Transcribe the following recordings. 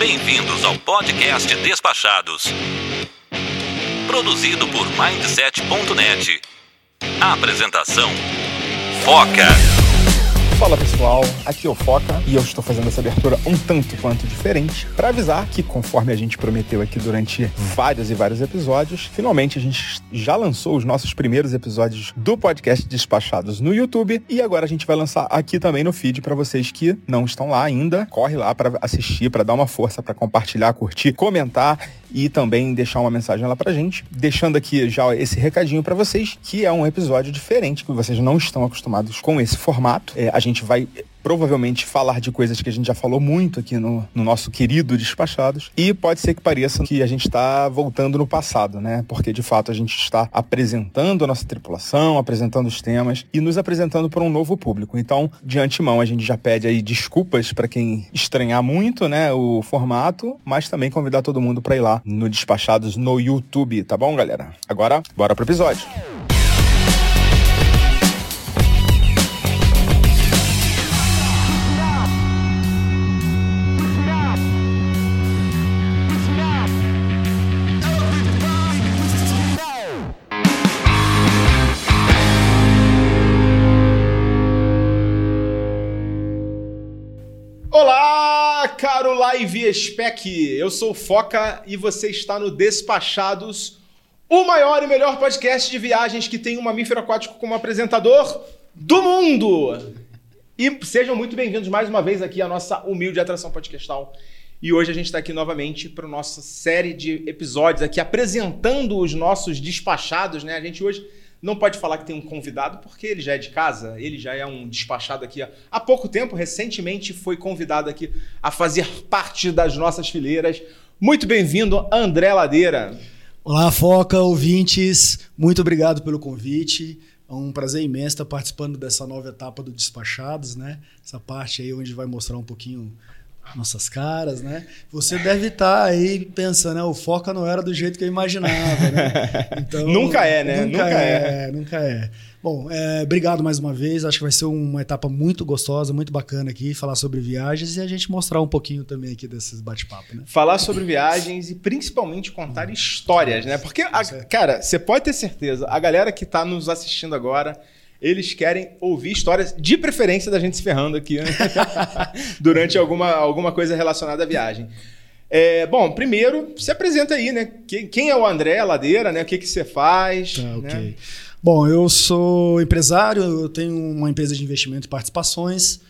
Bem-vindos ao podcast Despachados. Produzido por Mindset.net. Apresentação: Foca. Fala pessoal, aqui é o Foca e eu estou fazendo essa abertura um tanto quanto diferente para avisar que, conforme a gente prometeu aqui durante vários e vários episódios, finalmente a gente já lançou os nossos primeiros episódios do podcast Despachados no YouTube e agora a gente vai lançar aqui também no feed para vocês que não estão lá ainda. Corre lá para assistir, para dar uma força, para compartilhar, curtir, comentar e também deixar uma mensagem lá pra gente, deixando aqui já esse recadinho para vocês, que é um episódio diferente, que vocês não estão acostumados com esse formato. É, a gente vai provavelmente falar de coisas que a gente já falou muito aqui no, no nosso querido Despachados. E pode ser que pareça que a gente está voltando no passado, né? Porque de fato a gente está apresentando a nossa tripulação, apresentando os temas e nos apresentando para um novo público. Então, de antemão, a gente já pede aí desculpas para quem estranhar muito, né, o formato, mas também convidar todo mundo para ir lá no Despachados no YouTube, tá bom, galera? Agora, bora pro episódio. Olá, caro Live Spec! Eu sou o Foca e você está no Despachados, o maior e melhor podcast de viagens que tem um mamífero aquático como apresentador do mundo! E sejam muito bem-vindos mais uma vez aqui à nossa humilde atração podcastal. E hoje a gente está aqui novamente para nossa série de episódios aqui apresentando os nossos despachados, né? A gente hoje não pode falar que tem um convidado porque ele já é de casa, ele já é um despachado aqui há pouco tempo, recentemente foi convidado aqui a fazer parte das nossas fileiras. Muito bem-vindo, André Ladeira. Olá, Foca, ouvintes, muito obrigado pelo convite. É um prazer imenso estar participando dessa nova etapa do Despachados, né? Essa parte aí onde vai mostrar um pouquinho nossas caras, né? Você deve estar aí pensando, né? O Foca não era do jeito que eu imaginava, né? Então, nunca é, né? Nunca, nunca é. é. Nunca é. Bom, é, obrigado mais uma vez. Acho que vai ser uma etapa muito gostosa, muito bacana aqui, falar sobre viagens e a gente mostrar um pouquinho também aqui desses bate-papo, né? Falar sobre viagens e principalmente contar hum. histórias, né? Porque, a, cara, você pode ter certeza, a galera que está nos assistindo agora eles querem ouvir histórias, de preferência da gente se ferrando aqui, né? durante alguma, alguma coisa relacionada à viagem. É, bom, primeiro, se apresenta aí, né? Quem, quem é o André Ladeira, né? O que, que você faz? Tá, ok. Né? Bom, eu sou empresário, eu tenho uma empresa de investimento e participações,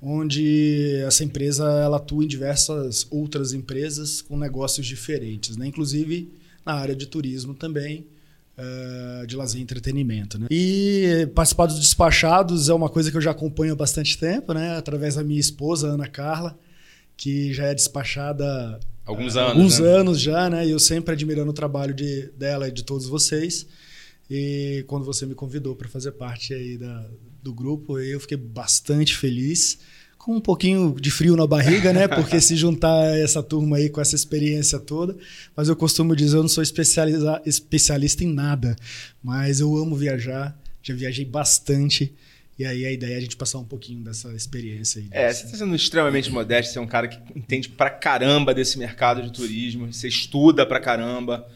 onde essa empresa ela atua em diversas outras empresas com negócios diferentes, né? Inclusive na área de turismo também. Uh, de lazer e entretenimento. Né? E participar dos despachados é uma coisa que eu já acompanho há bastante tempo, né? através da minha esposa, Ana Carla, que já é despachada alguns anos, alguns né? anos já, né? E eu sempre admirando o trabalho de, dela e de todos vocês. E quando você me convidou para fazer parte aí da, do grupo, eu fiquei bastante feliz com um pouquinho de frio na barriga, né? Porque se juntar essa turma aí com essa experiência toda. Mas eu costumo dizer, eu não sou especialista em nada, mas eu amo viajar, já viajei bastante. E aí a ideia é a gente passar um pouquinho dessa experiência aí. É, você está sendo extremamente modesto, você é um cara que entende pra caramba desse mercado de turismo, você estuda pra caramba.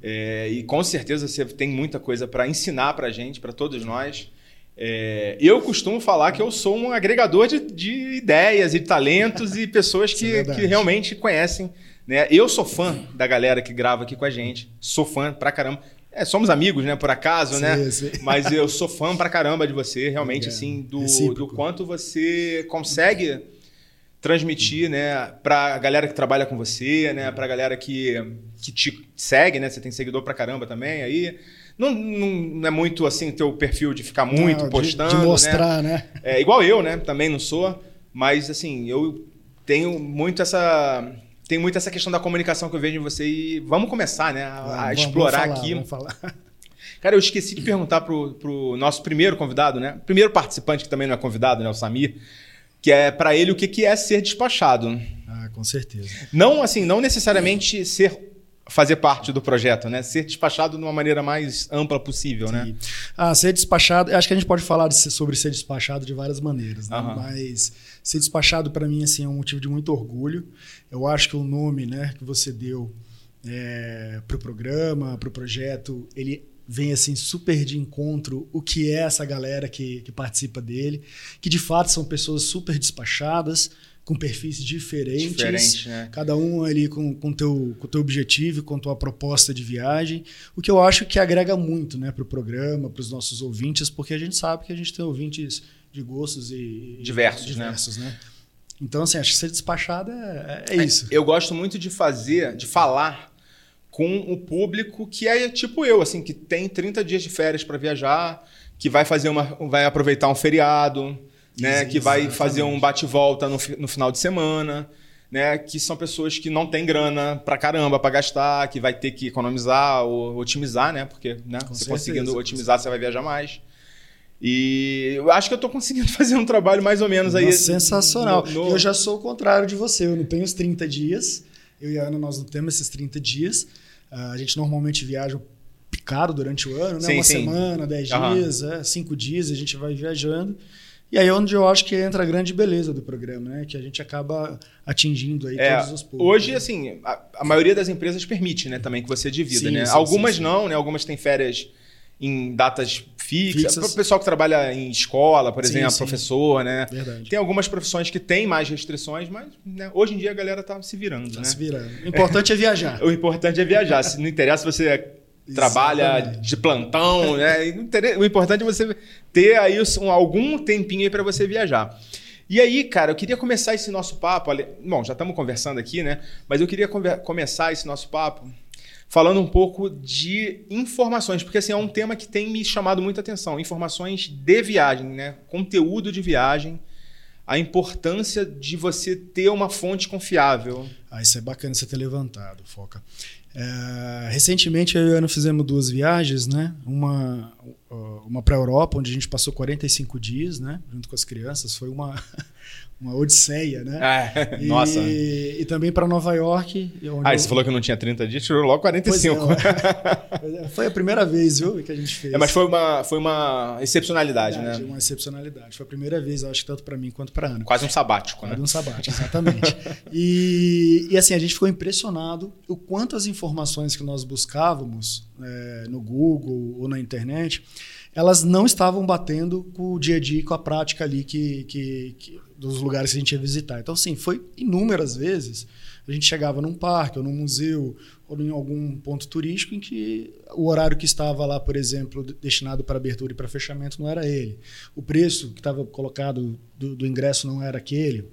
É, e com certeza você tem muita coisa para ensinar pra gente, para todos nós. É, eu costumo falar que eu sou um agregador de, de ideias e talentos e pessoas que, é que realmente conhecem. Né? Eu sou fã da galera que grava aqui com a gente. Sou fã pra caramba. É, somos amigos, né? Por acaso, sim, né? Sim. Mas eu sou fã pra caramba de você, realmente, assim, do, do quanto você consegue transmitir, né, pra galera que trabalha com você, né, pra galera que, que te segue, né? Você tem seguidor pra caramba também aí. Não, não é muito assim teu perfil de ficar muito não, postando. De, de mostrar, né? né? É igual eu, né? Também não sou. Mas assim, eu tenho muito essa. Tem muito essa questão da comunicação que eu vejo em você e vamos começar, né? A, vamos, a explorar vamos falar, aqui. Vamos falar. Cara, eu esqueci de perguntar pro, pro nosso primeiro convidado, né? Primeiro participante, que também não é convidado, né? O Samir. Que é para ele o que, que é ser despachado. Ah, com certeza. Não, assim, não necessariamente ser fazer parte do projeto, né? Ser despachado de uma maneira mais ampla possível, né? Ah, ser despachado, acho que a gente pode falar de sobre ser despachado de várias maneiras, né? Aham. Mas ser despachado para mim assim é um motivo de muito orgulho. Eu acho que o nome, né, que você deu para o programa, para o projeto, ele vem assim super de encontro o que é essa galera que, que participa dele, que de fato são pessoas super despachadas, com perfis diferentes, Diferente, né? cada um ali com o com teu, com teu objetivo, com tua proposta de viagem, o que eu acho que agrega muito né, para o programa, para os nossos ouvintes, porque a gente sabe que a gente tem ouvintes de gostos e Diversos, né? diversos né? Então, assim, acho que ser despachado é, é isso. Eu gosto muito de fazer, de falar com o público que é tipo eu, assim, que tem 30 dias de férias para viajar, que vai fazer uma, vai aproveitar um feriado, né, Isso, que vai exatamente. fazer um bate-volta no, no final de semana, né, que são pessoas que não têm grana pra caramba para gastar, que vai ter que economizar ou otimizar, né, porque, né, Com se certeza, conseguindo otimizar, você vai viajar mais. E eu acho que eu tô conseguindo fazer um trabalho mais ou menos aí. Nossa, sensacional. no- no- Eu já sou o contrário de você. Eu não tenho os 30 dias. Eu e a Ana, nós não temos esses 30 dias. Ah, a gente normalmente viaja picado durante o ano, né? Sim, Uma sim. semana, 10 Aham. dias, é, 5 dias, a gente vai viajando. E aí é onde eu acho que entra a grande beleza do programa, né? Que a gente acaba atingindo aí É, todos os públicos. hoje, assim, a, a maioria das empresas permite, né, também que você divida, Sim, né? sim, Algumas sim, não, né? Algumas têm férias em datas fixas. Fixas. O pessoal que trabalha em escola, por exemplo, professor, né? Verdade. Tem algumas profissões que têm mais restrições, mas né, hoje em dia a galera tá se virando, Tá né? se virando. O importante é viajar. O importante é viajar. Se não interessa se você trabalha de plantão, né? O importante é você ter aí um- algum tempinho aí para você viajar. E aí, cara, eu queria começar esse nosso papo. Bom, já estamos conversando aqui, né? Mas eu queria começar esse nosso papo falando um pouco de informações, porque assim é um tema que tem me chamado muita atenção. Informações de viagem, né? Conteúdo de viagem. A importância de você ter uma fonte confiável. Ah, isso é bacana você ter levantado, Foca. É, recentemente eu e Ana fizemos duas viagens, né? Uma, uma para a Europa, onde a gente passou 45 dias, né? Junto com as crianças. Foi uma, uma odisseia, né? É, E, nossa. e também para Nova York. Ah, eu- você falou que não tinha 30 dias, tirou logo Pois 45. é, é, foi a primeira vez, viu, que a gente fez. É, mas foi uma, foi uma excepcionalidade, Verdade, né? Uma excepcionalidade. Foi a primeira vez, acho que tanto para mim quanto para Ana. Quase um sabático, né? Quase um sabático, exatamente. e, e assim, a gente ficou impressionado o quanto as informações que nós buscávamos é, no Google ou na internet, elas não estavam batendo com o dia a dia e com a prática ali que, que, que- dos lugares que a gente ia visitar. Então, assim, foi inúmeras vezes. A gente chegava num parque ou num museu ou em algum ponto turístico em que o horário que estava lá, por exemplo, de- destinado para abertura e para fechamento não era ele. O preço que estava colocado do, do ingresso não era aquele.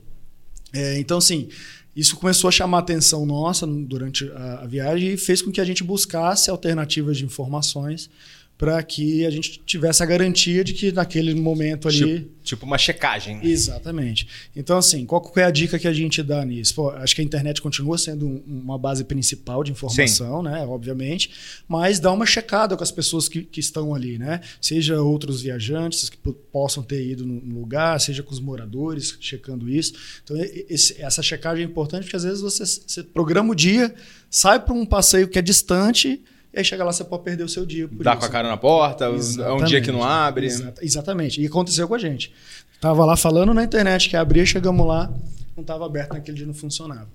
É, então, assim, isso começou a chamar a atenção nossa durante a, a viagem e fez com que a gente buscasse alternativas de informações para que a gente tivesse a garantia de que naquele momento ali. Tipo, tipo uma checagem. Exatamente. Então, assim, qual que é a dica que a gente dá nisso? Pô, acho que a internet continua sendo um- uma base principal de informação, né? Obviamente, mas dá uma checada com as pessoas que, que estão ali, né? Seja outros viajantes que po- possam ter ido no lugar, seja com os moradores checando isso. Então, esse- essa checagem é importante porque às vezes você, você programa o dia, sai para um passeio que é distante. E aí chega lá, você pode perder o seu dia. Por Dá isso. com a cara na porta, é um Exatamente. dia que não abre. Exata- exatamente. E aconteceu com a gente. Tava lá falando na internet que abria, chegamos lá, não estava aberto naquele dia, não funcionava.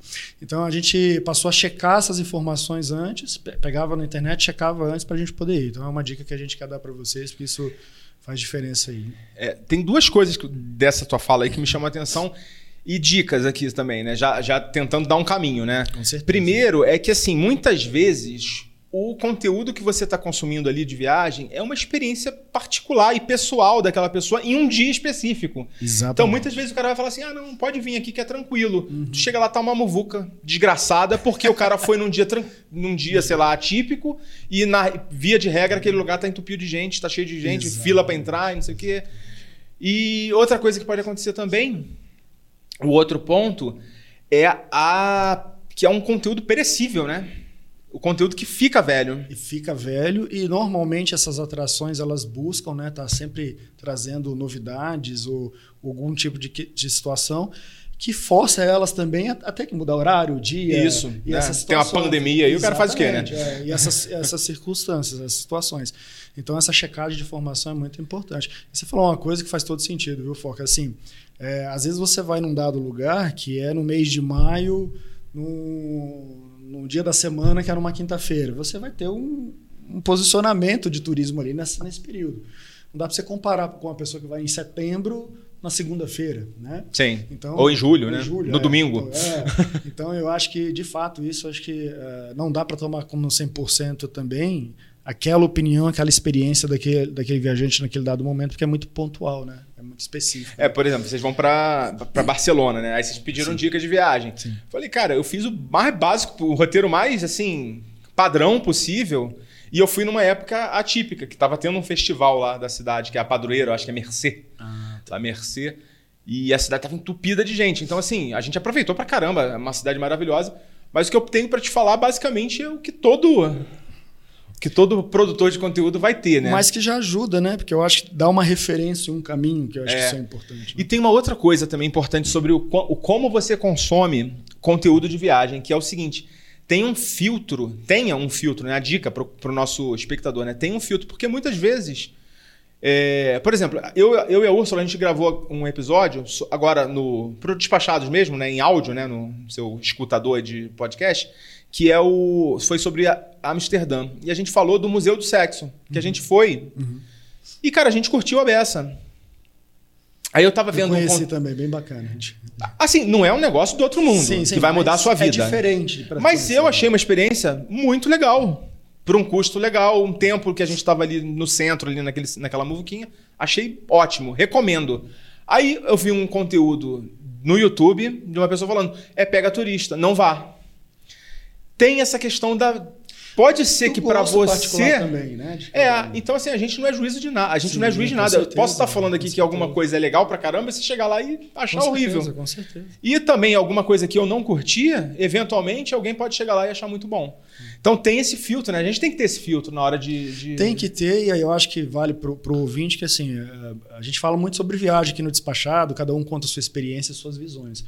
Então a gente passou a checar essas informações antes, pe- pegava na internet, checava antes para a gente poder ir. Então é uma dica que a gente quer dar para vocês, porque isso faz diferença aí. É, tem duas coisas que- dessa tua fala aí que me chamam a atenção e dicas aqui também, né? Já, já tentando dar um caminho, né? Com certeza. Primeiro é que, assim, muitas vezes o conteúdo que você está consumindo ali de viagem é uma experiência particular e pessoal daquela pessoa em um dia específico. Exatamente. Então, muitas vezes o cara vai falar assim: ah, não, pode vir aqui que é tranquilo. Uhum. Tu chega lá, tá uma muvuca desgraçada, porque o cara foi num dia, num dia, sei lá, atípico, e na via de regra aquele lugar tá entupido de gente, tá cheio de gente, fila para entrar, e não sei o quê. E outra coisa que pode acontecer também, o outro ponto, é a. que é um conteúdo perecível, né? O conteúdo que fica velho. e fica velho e normalmente essas atrações elas buscam né tá sempre trazendo novidades ou algum tipo de, de situação que força elas também a, a ter que mudar horário, o dia. Isso. E né? Tem uma pandemia aí, o cara faz o quê, né? É, e essas, essas circunstâncias, essas situações. Então, essa checagem de informação é muito importante. E você falou uma coisa que faz todo sentido, viu, Foca? Assim, é, às vezes você vai num dado lugar que é no mês de maio, no, no dia da semana, que é numa quinta-feira. Você vai ter um, um posicionamento de turismo ali nesse, nesse período. Não dá para você comparar com uma pessoa que vai em setembro na segunda-feira, né? Sim. Então, Ou em julho, né? em julho, no é. domingo. É. Então, eu acho que, de fato, isso acho que eh, não dá para tomar como 100% também aquela opinião, aquela experiência daquele, daquele viajante naquele dado momento, porque é muito pontual, né? É muito específico. É, por exemplo, vocês vão pra, pra Barcelona, né? Aí vocês pediram dicas de viagem. Sim. Falei, cara, eu fiz o mais básico, o roteiro mais, assim, padrão possível. E eu fui numa época atípica, que tava tendo um festival lá da cidade, que é a Padroeira, acho que é Mercê. Ah, La Mercê. E a cidade tava entupida de gente. Então, assim, a gente aproveitou pra caramba. É uma cidade maravilhosa. Mas o que eu tenho pra te falar, basicamente, é o que todo... Que todo produtor de conteúdo vai ter, né? Mas que já ajuda, né? Porque eu acho que dá uma referência, um caminho, que eu acho É. que isso é importante. E tem uma outra coisa também importante sobre o, o como você consome conteúdo de viagem, que é o seguinte: tem um filtro, tenha um filtro, né? A dica para o nosso espectador, né? Tem um filtro, porque muitas vezes. é, por exemplo, eu, eu e a Úrsula, a gente gravou um episódio, agora no. Pro Despachados mesmo, né? Em áudio, né? No seu escutador de podcast, que é o. Foi sobre a- Amsterdã. E a gente falou do Museu do Sexo, que a gente foi. E, cara, a gente curtiu a beça. Aí eu tava Eu vendo um conheci con- também, bem bacana. Assim, não é um negócio do outro mundo Sim, sim, que vai mudar a sua vida. É diferente. Mas eu achei uma experiência muito legal. Por um custo legal, um tempo que a gente estava ali no centro, ali naquele, naquela muvuquinha. Achei ótimo, recomendo. Aí eu vi um conteúdo no YouTube de uma pessoa falando: é pega turista, não vá. Tem essa questão da. Pode ser que para você. Também, né? É, então assim, a gente não é juízo de nada. A gente Sim, não é juiz de nada. Eu certeza, posso estar falando aqui que alguma coisa é legal pra caramba e você chegar lá e achar Com horrível. certeza, com certeza. E também alguma coisa que eu não curtia, eventualmente alguém pode chegar lá e achar muito bom. Então tem esse filtro, né? A gente tem que ter esse filtro na hora de. de- Tem que ter, e aí eu acho que vale pro, pro ouvinte que assim, eh, a gente fala muito sobre viagem aqui no Despachado, cada um conta a sua experiência e suas visões.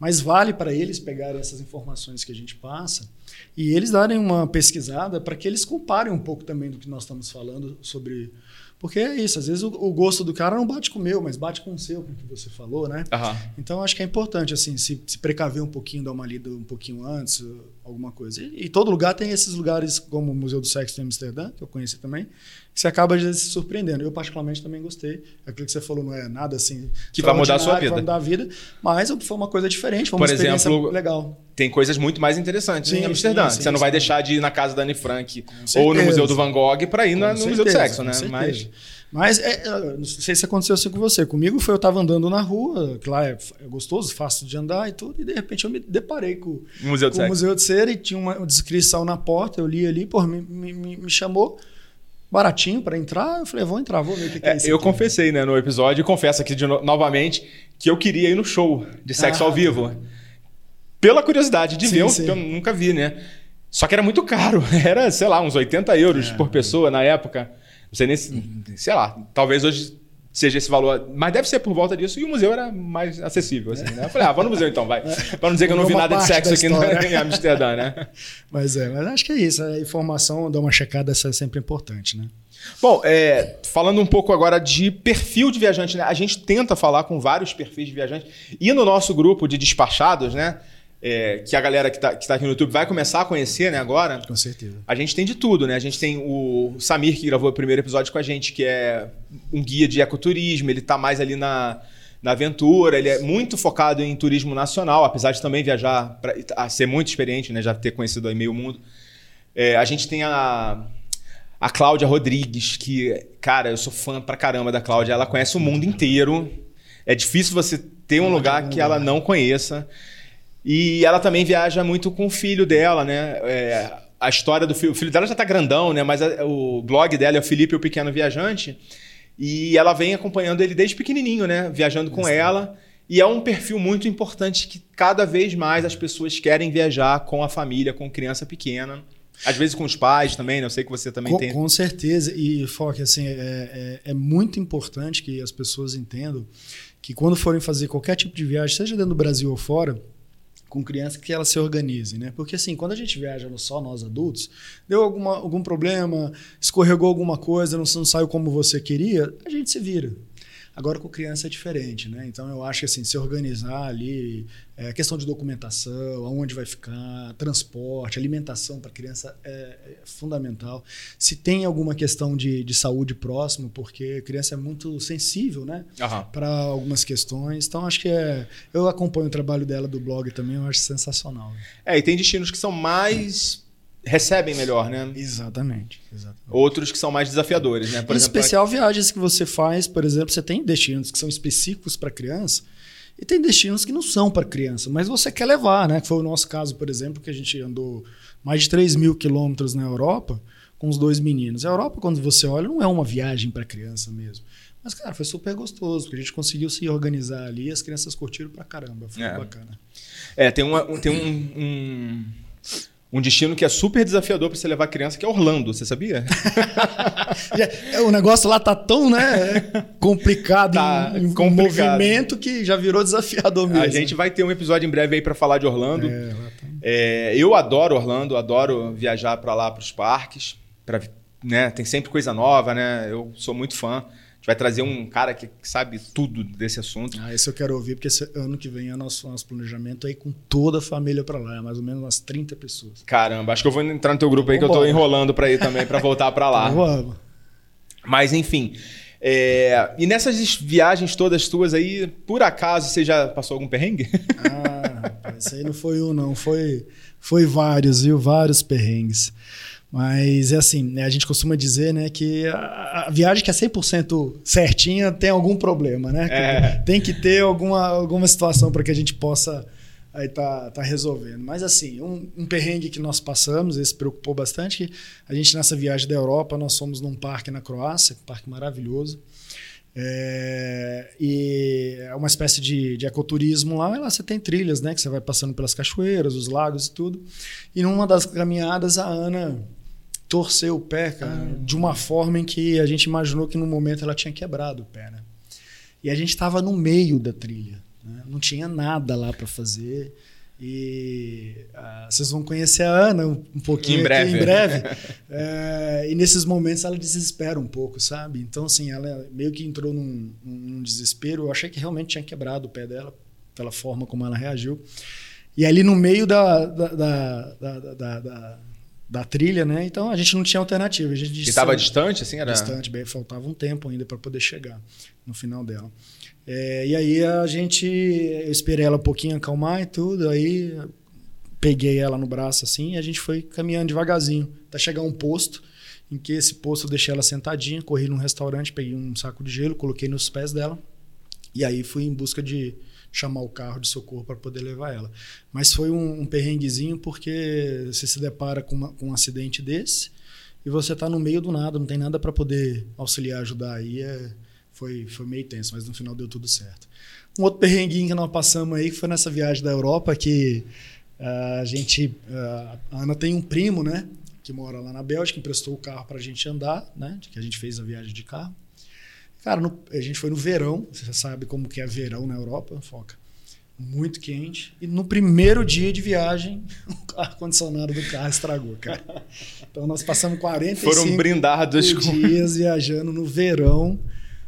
Mas vale para eles pegarem essas informações que a gente passa e eles darem uma pesquisada para que eles comparem um pouco também do que nós estamos falando sobre. Porque é isso, às vezes o, o gosto do cara não bate com o meu, mas bate com o seu, com o que você falou, né? Aham. Então acho que é importante assim se, se precaver um pouquinho, dar uma lida um pouquinho antes, alguma coisa. E, e todo lugar tem esses lugares como o Museu do Sexo em Amsterdã, que eu conheci também, que você acaba às vezes se surpreendendo. Eu particularmente também gostei. Aquilo que você falou não é nada assim Que vai mudar a sua vida. Vai mudar a vida, mas foi uma coisa diferente, foi uma Por experiência exemplo, legal. Tem coisas muito mais interessantes em Sim, Amsterdã. sim, sim, você não vai deixar de ir na casa da Anne Frank ou no certeza. Museu do Van Gogh para ir na- no Museu do certeza, Sexo, né? certeza. Mas Mas é, é, não sei se aconteceu assim com você. Comigo foi eu estava andando na rua, que lá é, é gostoso, fácil de andar e tudo, e de repente eu me deparei com, o Museu do com o. Museu de Cera e tinha uma descrição na porta, eu li ali, pô, me, me, me- chamou baratinho para entrar, eu falei, vou entrar, vou ver o que, que é, É, isso. eu aqui. confessei, né, no episódio, e confesso aqui de no- novamente que eu queria ir no show de sexo Ah, ao vivo. Pela curiosidade de Sim, ver, sim. que eu nunca vi, né? Só que era muito caro. Era, sei lá, uns 80 euros É. por pessoa na época. Não sei nem se, sei lá, talvez hoje seja esse valor, mas deve ser por volta disso. E o museu era mais acessível, assim, né? Eu falei, ah, vou no museu então, vai. Pra não dizer que eu não vi nada de sexo aqui no- em Amsterdã, né? Mas é, mas acho que é isso, a informação, dar uma checada, essa é sempre importante, né? Bom, é, falando um pouco agora de perfil de viajante, né? A gente tenta falar com vários perfis de viajante. E no nosso grupo de despachados, né? É, que a galera que está tá aqui no YouTube vai começar a conhecer né, agora. Com certeza. A gente tem de tudo, né? A gente tem o Samir, que gravou o primeiro episódio com a gente, que é um guia de ecoturismo, ele tá mais ali na, na aventura, ele é muito focado em turismo nacional, apesar de também viajar, pra, a ser muito experiente, né? Já ter conhecido aí meio mundo. É, a gente tem a, a Cláudia Rodrigues, que, cara, eu sou fã pra caramba da Cláudia, ela conhece o mundo inteiro. É difícil você ter um lugar que ela não conheça. E ela também viaja muito com o filho dela, né? É, a história do filho. O filho dela já tá grandão, né? Mas a- o blog dela é o Felipe, o Pequeno Viajante. E ela vem acompanhando ele desde pequenininho, né? Viajando com ela. E é um perfil muito importante que cada vez mais as pessoas querem viajar com a família, com criança pequena. Às vezes com os pais também, né? Eu sei que você também Com, tem. com certeza. E, Foque, assim, é, é, é muito importante que as pessoas entendam que quando forem fazer qualquer tipo de viagem, seja dentro do Brasil ou fora, com criança que elas se organizem, né? Porque assim, quando a gente viaja só nós adultos, deu alguma, algum problema, escorregou alguma coisa, não, não saiu como você queria, a gente se vira. Agora com criança é diferente, né? Então eu acho que assim, se organizar ali, é, questão de documentação, aonde vai ficar, transporte, alimentação para criança é, é, fundamental. Se tem alguma questão de, de saúde próximo, porque criança é muito sensível, né? Aham. Para algumas questões. Então acho que é. Eu acompanho o trabalho dela do blog também, eu acho sensacional. É, e tem destinos que são mais. Recebem melhor, né? Exatamente. exatamente. Outros que são mais desafiadores, né? em especial viagens que você faz, por exemplo, você tem destinos que são específicos para criança e tem destinos que não são para criança, mas você quer levar, né? Que foi o nosso caso, por exemplo, que a gente andou mais de 3 mil quilômetros na Europa com os dois meninos. A Europa, quando você olha, não é uma viagem para criança mesmo. Mas, cara, foi super gostoso, porque a gente conseguiu se organizar ali e as crianças curtiram pra caramba. Foi É. bacana. É, tem, uma, um- tem um, um, um destino que é super desafiador para você levar criança, que é Orlando, você sabia? É, o negócio lá tá tão né, complicado, Tá em, complicado. movimento que já virou desafiador mesmo. A gente vai ter um episódio em breve aí para falar de Orlando. É, tá. É, eu adoro Orlando, adoro viajar para lá, para os parques. Pra, né, tem sempre coisa nova, né? Eu sou muito fã. Vai trazer um cara que sabe tudo desse assunto. Ah, esse eu quero ouvir, porque esse ano que vem é nosso, nosso planejamento aí com toda a família pra lá, é mais ou menos umas 30 pessoas. Caramba, acho que eu vou entrar no teu grupo aí que eu tô enrolando para ir também, para voltar para lá. Vamos. Mas enfim. é, e nessas viagens todas tuas aí, por acaso você já passou algum perrengue? Ah, rapaz, isso aí não foi um, não. Foi, foi vários, viu? Vários perrengues. Mas é assim, né, a gente costuma dizer né, que a, a viagem que é 100% certinha tem algum problema, né? É. Tem que ter alguma, alguma situação para que a gente possa aí tá, tá resolvendo. Mas assim, um, um perrengue que nós passamos, esse preocupou bastante, que a gente nessa viagem da Europa, nós fomos num parque na Croácia, um parque maravilhoso. É, e é uma espécie de, de ecoturismo lá, lá você tem trilhas, né? Que você vai passando pelas cachoeiras, os lagos e tudo. E numa das caminhadas, a Ana torceu o pé, cara, de uma forma em que a gente imaginou que no momento ela tinha quebrado o pé, né? E a gente estava no meio da trilha, né? não tinha nada lá para fazer. E ah, vocês vão conhecer a Ana um, um pouquinho Em aqui breve. em breve. É, e nesses momentos ela desespera um pouco, sabe? Então, assim, ela meio que entrou num, num desespero. Eu achei que realmente tinha quebrado o pé dela, pela forma como ela reagiu. E ali no meio da, da, da, da, da- trilha, né? Então a gente não tinha alternativa. A gente E disse, tava distante, assim? Era... distante, bem, faltava um tempo ainda para poder chegar no final dela. É, e aí a gente, eu esperei ela um pouquinho acalmar e tudo, aí peguei ela no braço assim e a gente foi caminhando devagarzinho até chegar a um posto, em que esse posto eu deixei ela sentadinha, corri num restaurante, peguei um saco de gelo, coloquei nos pés dela e aí fui em busca de chamar o carro de socorro para poder levar ela. Mas foi um, um perrenguezinho porque você se depara com, uma- com um acidente desse e você tá no meio do nada, não tem nada para poder auxiliar, ajudar aí. É, foi, foi meio tenso, mas no final deu tudo certo. Um outro perrenguinho que nós passamos aí foi nessa viagem da Europa que ah, a gente. ah, a Ana tem um primo, né? Que mora lá na Bélgica, emprestou o carro pra gente andar, né? Que a gente fez a viagem de carro. Cara, no- a gente foi no verão, você já sabe como que é verão na Europa, foca. Muito quente. E no primeiro dia de viagem, o ar-condicionado do carro estragou, cara. Então nós passamos 45 Foram brindados com... dias viajando no verão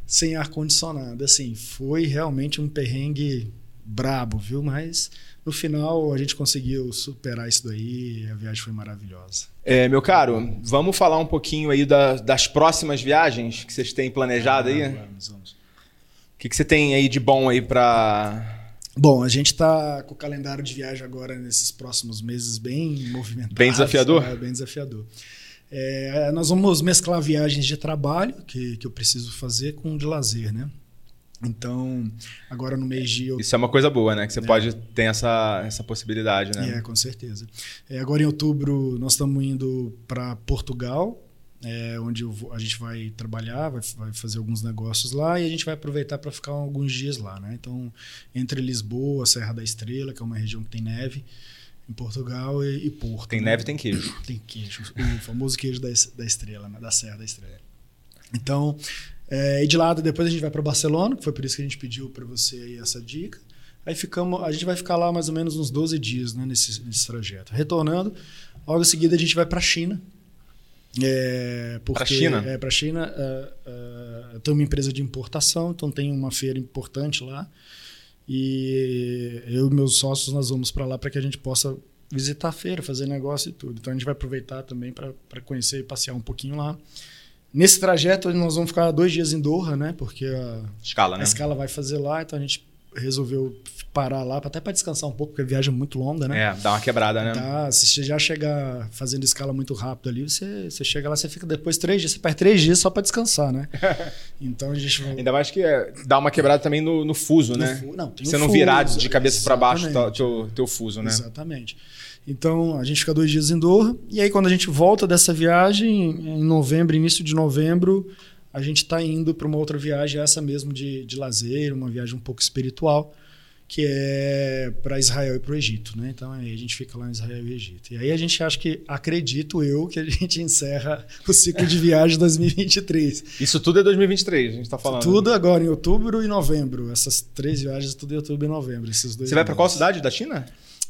sem ar-condicionado. Assim, foi realmente um perrengue brabo, viu? Mas no final a gente conseguiu superar isso daí e a viagem foi maravilhosa. É, meu caro, vamos falar um pouquinho aí da- das próximas viagens que vocês têm planejado aí? O Vamos, vamos. que, que você tem aí de bom aí pra... Bom, a gente está com o calendário de viagem agora nesses próximos meses bem movimentado. Bem desafiador? É, bem desafiador. É, nós vamos mesclar viagens de trabalho, que, que eu preciso fazer, com de lazer, né? Então, agora no mês de Isso é uma coisa boa, né? Que você pode ter essa, essa possibilidade, né? É, com certeza. É, agora em outubro nós estamos indo para Portugal, é, onde vou- a gente vai trabalhar, vai, vai fazer alguns negócios lá e a gente vai aproveitar para ficar alguns dias lá, né? Então, entre Lisboa, Serra da Estrela, que é uma região que tem neve, em Portugal e, e Porto. Tem né? neve, tem queijo. Tem queijo, o famoso queijo da, da estrela, né? da Serra da Estrela. Então, É, e de lá, depois a gente vai para Barcelona, que foi por isso que a gente pediu para você aí essa dica. Aí ficamos, a gente vai ficar lá mais ou menos uns 12 dias né, nesse, nesse trajeto. Retornando, logo em seguida a gente vai para a China. É, para a China? É, para a China. É, é, tem uma empresa de importação, então tem uma feira importante lá. E eu e meus sócios nós vamos para lá para que a gente possa visitar a feira, fazer negócio e tudo. Então a gente vai aproveitar também para conhecer e passear um pouquinho lá. Nesse trajeto nós vamos ficar dois dias em Doha, né? Porque a escala, né? a escala vai fazer lá, então a gente resolveu parar lá, até para descansar um pouco, porque a viagem é muito longa, né? É, dá uma quebrada, né? Tá, se você já chegar fazendo escala muito rápido ali, você, você chega lá, você fica depois três dias, você perde três dias só para descansar, né? Então a gente. Ainda mais que é, dá uma quebrada também no, no fuso, no né? Fu não, tem você um não fuso, virar de cabeça para baixo exatamente. teu, teu fuso, né? Exatamente. Então a gente fica dois dias em Doha, e aí quando a gente volta dessa viagem, em novembro, início de novembro, a gente está indo para uma outra viagem, essa mesmo de, de lazer, uma viagem um pouco espiritual que é para Israel e para o Egito, né? Então aí a gente fica lá em Israel e Egito. E aí a gente acha que, acredito eu, que a gente encerra o ciclo de viagem 2023. Isso tudo é 2023, a gente está falando. Tudo agora em outubro e novembro. Essas três viagens, tudo em outubro e novembro. Esses dois Você vai para qual cidade da China?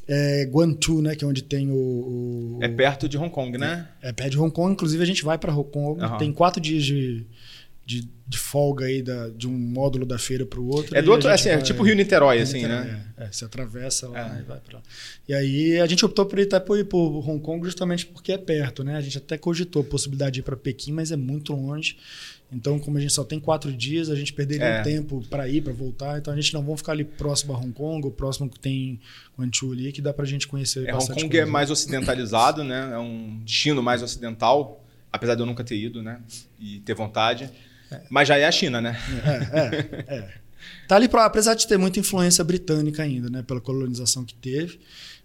É Guangzhou, né? Que é onde tem o. o É perto de Hong Kong, né? É perto de Hong Kong. Inclusive a gente vai para Hong Kong. Aham. Tem quatro dias de, de, de folga aí da, de um módulo da feira para o outro. É do outro, assim, é vai- tipo Rio Niterói, Rio assim, Niterói, né? É, é, você atravessa lá É. e vai pra lá. E aí a gente optou por ir por ir por Hong Kong justamente porque é perto, né? A gente até cogitou a possibilidade de ir para Pequim, mas é muito longe. Então, como a gente só tem quatro dias, a gente perderia É. um tempo para ir, para voltar. Então, a gente não vamos ficar ali próximo a Hong Kong, o próximo que tem Guangzhou ali, que dá pra gente conhecer É, Hong Kong é coisa. mais ocidentalizado, né? É um destino mais ocidental, apesar de eu nunca ter ido, né? E ter vontade. Mas já é a China, né? É, é, é. Tá ali, pra, apesar de ter muita influência britânica ainda, né? Pela colonização que teve.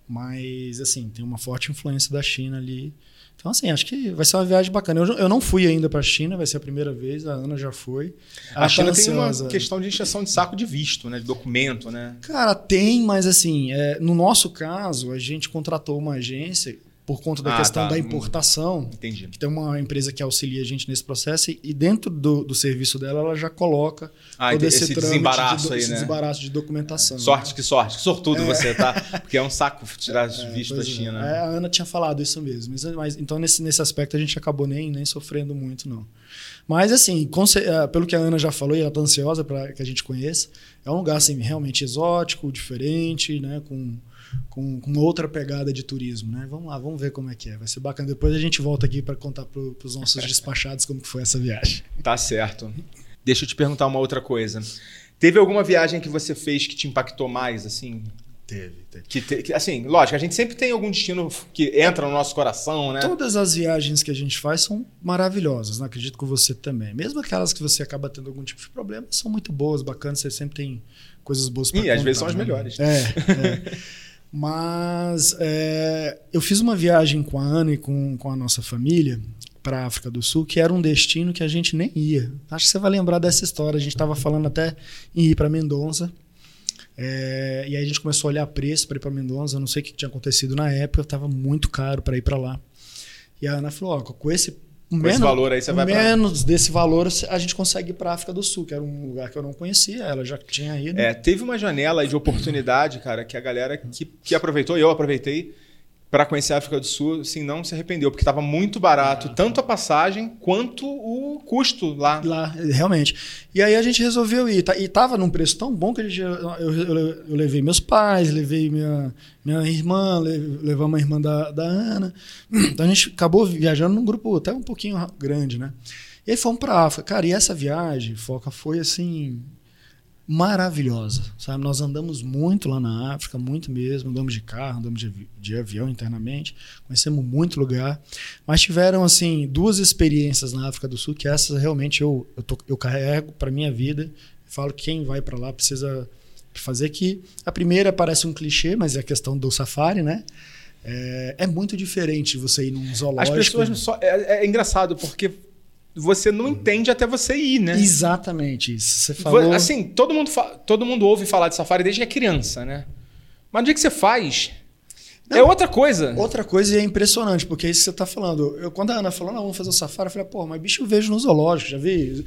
Mas, assim, tem uma forte influência da China ali. Então, assim, acho que vai ser uma viagem bacana. Eu, eu não fui ainda pra China, vai ser a primeira vez, a Ana já foi. A China tá tem uma questão de injeção de saco de visto, né? De documento, né? Cara, tem, mas assim, é, no nosso caso, a gente contratou uma agência por conta da Ah, questão tá. da importação. Entendi. Que tem uma empresa que auxilia a gente nesse processo e- e dentro do, do serviço dela ela já coloca Ah, todo esse, esse, desembaraço de, aí, esse né? desembaraço de documentação. Sorte, que sorte. Que sortudo você, tá? Porque é um saco tirar É, visto da é. China. É, a Ana tinha falado isso mesmo. Mas, mas- então, nesse, nesse aspecto, a gente acabou nem, nem sofrendo muito, não. Mas, assim, eh, pelo que a Ana já falou, e ela tá ansiosa para que a gente conheça, é um lugar assim, realmente exótico, diferente, né? Com, com, com outra pegada de turismo, né? Vamos lá, vamos ver como é que é. Vai ser bacana. Depois a gente volta aqui para contar para os nossos despachados como que foi essa viagem. Tá certo. Deixa eu te perguntar uma outra coisa. Teve alguma viagem que você fez que te impactou mais, assim? Teve, teve. Que, te- que, assim, lógico, a gente sempre tem algum destino que entra no nosso coração, né? Todas as viagens que a gente faz são maravilhosas, né? acredito que você também. Mesmo aquelas que você acaba tendo algum tipo de problema, são muito boas, bacanas, você sempre tem coisas boas para E às vezes são as melhores. É, é. Mas é, eu fiz uma viagem com a Ana e com, com a nossa família para a África do Sul, que era um destino que a gente nem ia. Acho que você vai lembrar dessa história. A gente estava falando até em ir para Mendonça. É, e aí a gente começou a olhar preço para ir para Mendonça. Eu não sei o que tinha acontecido na época, estava muito caro para ir para lá. E a Ana falou: ó, com esse, Com esse valor aí você vai pra- menos desse valor a gente consegue ir para a África do Sul, que era um lugar que eu não conhecia. Ela já tinha ido. É, teve uma janela de oportunidade, cara, que a galera que, que aproveitou, eu aproveitei, para conhecer a África do Sul, assim, não se arrependeu, porque estava muito barato, tanto a passagem quanto o custo lá. Lá, realmente. E aí a gente resolveu ir. Tá- E tava num preço tão bom que a gente, eu, eu- eu levei meus pais, levei minha, minha irmã, le- levamos a irmã da, da Ana. Então a gente acabou viajando num grupo até um pouquinho ra- grande, né? E aí fomos pra África. Cara, e essa viagem, Foca, foi assim. Maravilhosa, sabe? Nós andamos muito lá na África, muito mesmo. Andamos de carro, andamos de, avi- de avião internamente, conhecemos muito lugar. Mas tiveram, assim, duas experiências na África do Sul que essas realmente eu, eu, tô- eu carrego para minha vida. Falo que quem vai para lá precisa fazer que a primeira parece um clichê, mas é a questão do safari, né? É, é muito diferente você ir num As zoológico. pessoas não só. É, é engraçado, porque você não entende até você ir, né? Exatamente isso. Você falou. Assim, todo mundo, todo mundo ouve falar de safari desde que é criança, né? Mas no dia que você faz, é outra coisa. Outra coisa e é impressionante, porque é isso que você está falando. Eu, quando a Ana falou, não, vamos fazer o safari, eu falei, pô, mas bicho eu vejo no zoológico, já vi.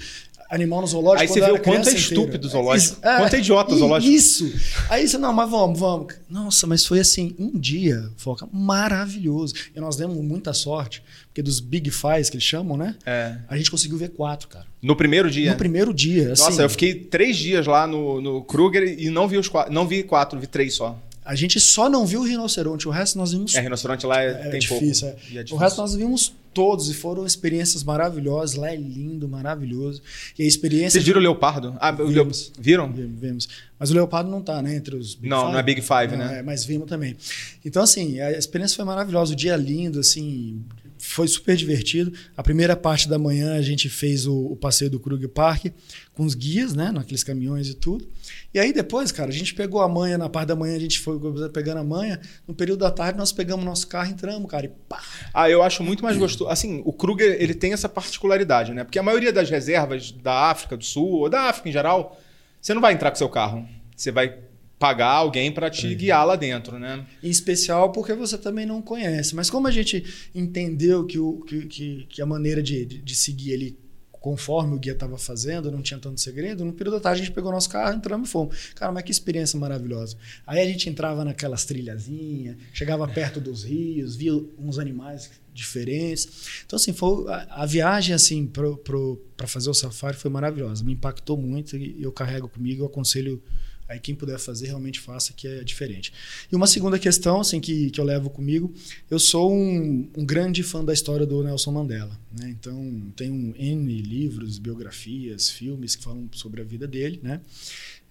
Animal no zoológico. Aí você vê o quanto é estúpido o zoológico. Isso, é, Quanto é idiota o zoológico. Isso. Aí você, não, mas vamos, vamos. Nossa, mas foi assim, um dia, Foca, maravilhoso. E nós demos muita sorte, porque dos Big Fives que eles chamam, né? É. A gente conseguiu ver quatro, cara. No primeiro dia. No primeiro dia. Assim, Nossa, eu fiquei três dias lá no, no Kruger e não vi os quatro. Não vi quatro, vi três só. A gente só não viu o rinoceronte, o resto nós vimos É, rinoceronte lá é, É tem difícil, pouco. é. É O difícil. resto nós vimos todos e foram experiências maravilhosas. Lá é lindo, maravilhoso. E a experiência. Vocês viram o leopardo? Ah, Vimos. Viram? Vimos. Mas o leopardo não tá, né? Entre os Big Não, Five. não é Big Five, Não, né? É, mas vimos também. Então, assim, a experiência foi maravilhosa. O dia lindo, assim. Foi super divertido. A primeira parte da manhã a gente fez o, o passeio do Kruger Park com os guias, né? Naqueles caminhões e tudo. E aí depois, cara, a gente pegou a manha, na parte da manhã a gente foi pegando a manha. No período da tarde nós pegamos nosso carro, entramos, cara, e pá, Ah, eu acho muito mais gostoso. Assim, o Kruger, ele tem essa particularidade, né? Porque a maioria das reservas da África do Sul, ou da África em geral, você não vai entrar com seu carro. Você vai pagar alguém para te guiar lá dentro, né? Em especial porque você também não conhece. Mas como a gente entendeu que, o, que, que, que a maneira de, de, seguir ali, conforme o guia estava fazendo, não tinha tanto segredo, no período da tarde a gente pegou nosso carro, entramos e fomos. Cara, mas que experiência maravilhosa. Aí a gente entrava naquelas trilhazinhas, chegava perto dos rios, via uns animais diferentes. Então, assim, foi, a, a viagem assim para fazer o safari foi maravilhosa. Me impactou muito e eu carrego comigo, eu aconselho Aí quem puder fazer, realmente faça, que é diferente. E uma segunda questão assim, que, que eu levo comigo, eu sou um, um grande fã da história do Nelson Mandela. Né? Então, tenho N livros, biografias, filmes que falam sobre a vida dele. Né?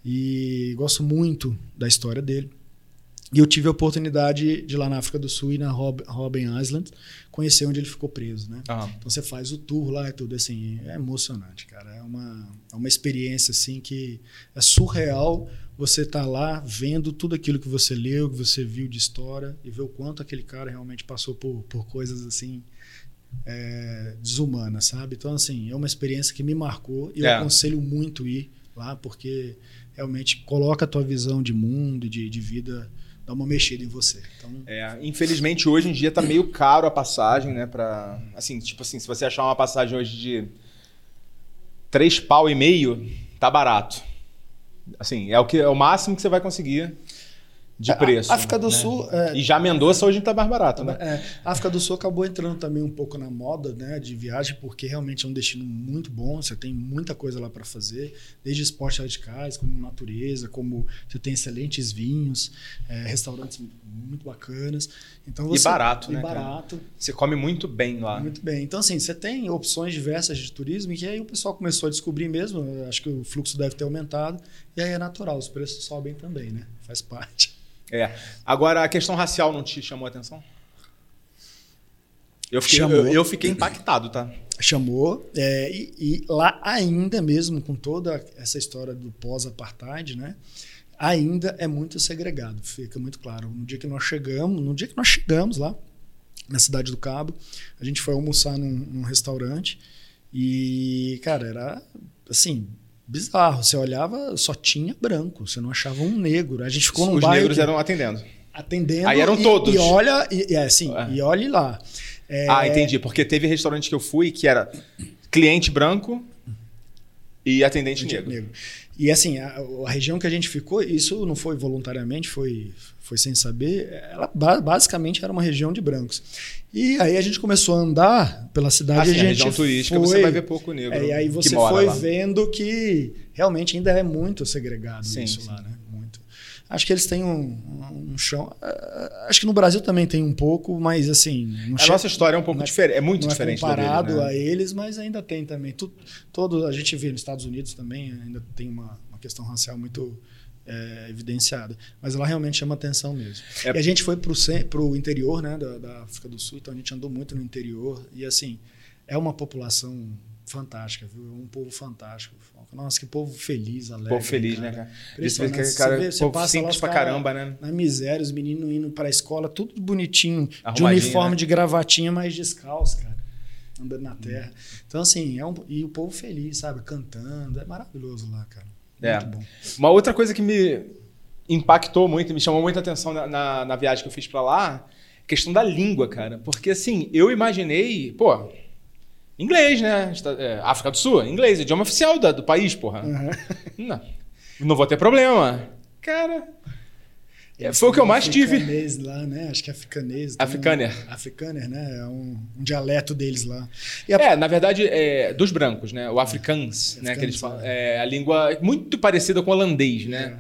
E gosto muito da história dele. E eu tive a oportunidade de ir lá na África do Sul e na Rob, Robben Island conhecer onde ele ficou preso, né? Aham. Então você faz o tour lá e tudo assim, é emocionante, cara. É uma, é uma experiência assim que é surreal você estar tá lá vendo tudo aquilo que você leu, que você viu de história e ver o quanto aquele cara realmente passou por, por coisas assim é, desumanas, sabe? Então assim, é uma experiência que me marcou e eu É. aconselho muito ir lá porque realmente coloca a tua visão de mundo de, de vida dá uma mexida em você. Então, É, infelizmente hoje em dia tá meio caro a passagem, né? Pra, assim, tipo assim, se você achar uma passagem hoje de três pau e meio, tá barato. Assim, é o, que, é o máximo que você vai conseguir de preço. a África do né? Sul, é- E já Mendoza hoje tá mais barato, né? É, a África do Sul acabou entrando também um pouco na moda né, de viagem, porque realmente é um destino muito bom, você tem muita coisa lá para fazer, desde esportes radicais, como natureza, como você tem excelentes vinhos, é, restaurantes muito bacanas. Então E você, barato, e né, cara? barato, Você come muito bem lá. muito bem. Então, assim, você tem opções diversas de turismo e aí o pessoal começou a descobrir mesmo, acho que o fluxo deve ter aumentado, e aí é natural, os preços sobem também, né? Faz parte. É. Agora, a questão racial não te chamou a atenção? Eu fiquei, eu, eu fiquei impactado, tá? chamou é, e, e lá ainda mesmo com toda essa história do pós-apartheid, né? Ainda é muito segregado, fica muito claro. No dia que nós chegamos, no dia que nós chegamos lá na cidade do Cabo, a gente foi almoçar num, num restaurante e cara era assim bizarro. Você olhava, só tinha branco, você não achava um negro. A gente ficou num Os bairro negros que- eram atendendo. atendendo. Aí eram e- todos. E olha, e, é, assim, É. e olhe lá. É, Ah, entendi. Porque teve restaurante que eu fui que era cliente branco e atendente negro. negro. E assim, a, a região que a gente ficou, isso não foi voluntariamente, foi, foi sem saber, ela ba- basicamente era uma região de brancos. E aí a gente começou a andar pela cidade Assim, a a gente região turística foi, você vai ver pouco negro. É, e aí você foi lá. vendo que realmente ainda é muito segregado Sim, isso lá, né? Acho que eles têm um, um chão. ah, Acho que no Brasil também tem um pouco, mas assim. A chega- nossa história é um pouco não é- diferente, é muito não diferente é comparado dele, a né? eles, mas ainda tem também. Tu- todo a gente vê nos Estados Unidos também ainda tem uma, uma questão racial muito é, evidenciada, mas lá realmente chama atenção mesmo. É- E a gente foi para o interior, né, da, da África do Sul, então a gente andou muito no interior e assim é uma população fantástica, viu? É um povo fantástico. Nossa, que povo feliz, alegre. Povo feliz, né, cara? Isso que, Você cara, vê, você povo passa lá, simples os pra cara- caramba, né? Na miséria, os meninos indo para a escola, tudo bonitinho, de Arrumadinho, uniforme, né? de gravatinha, mas descalço, cara. Andando na terra. Então, assim, é um, e o povo feliz, sabe? Cantando. É maravilhoso lá, cara. É. Muito bom. Uma outra coisa que me impactou muito, me chamou muita atenção na, na, na viagem que eu fiz pra lá, a questão da língua, cara. Porque assim, eu imaginei, pô, Inglês, né? É, África do Sul, inglês, idioma oficial do, do país, porra. Uhum. Não, não vou ter problema. Cara, é, foi o que eu mais tive. Africanês lá, né? Acho que é africanês. Africaner. Um, africaner, né? É um, um, dialeto deles lá. A... É, na verdade, é dos brancos, né? O africans, é, né? Que eles falam. É. é a língua muito parecida com o holandês, né?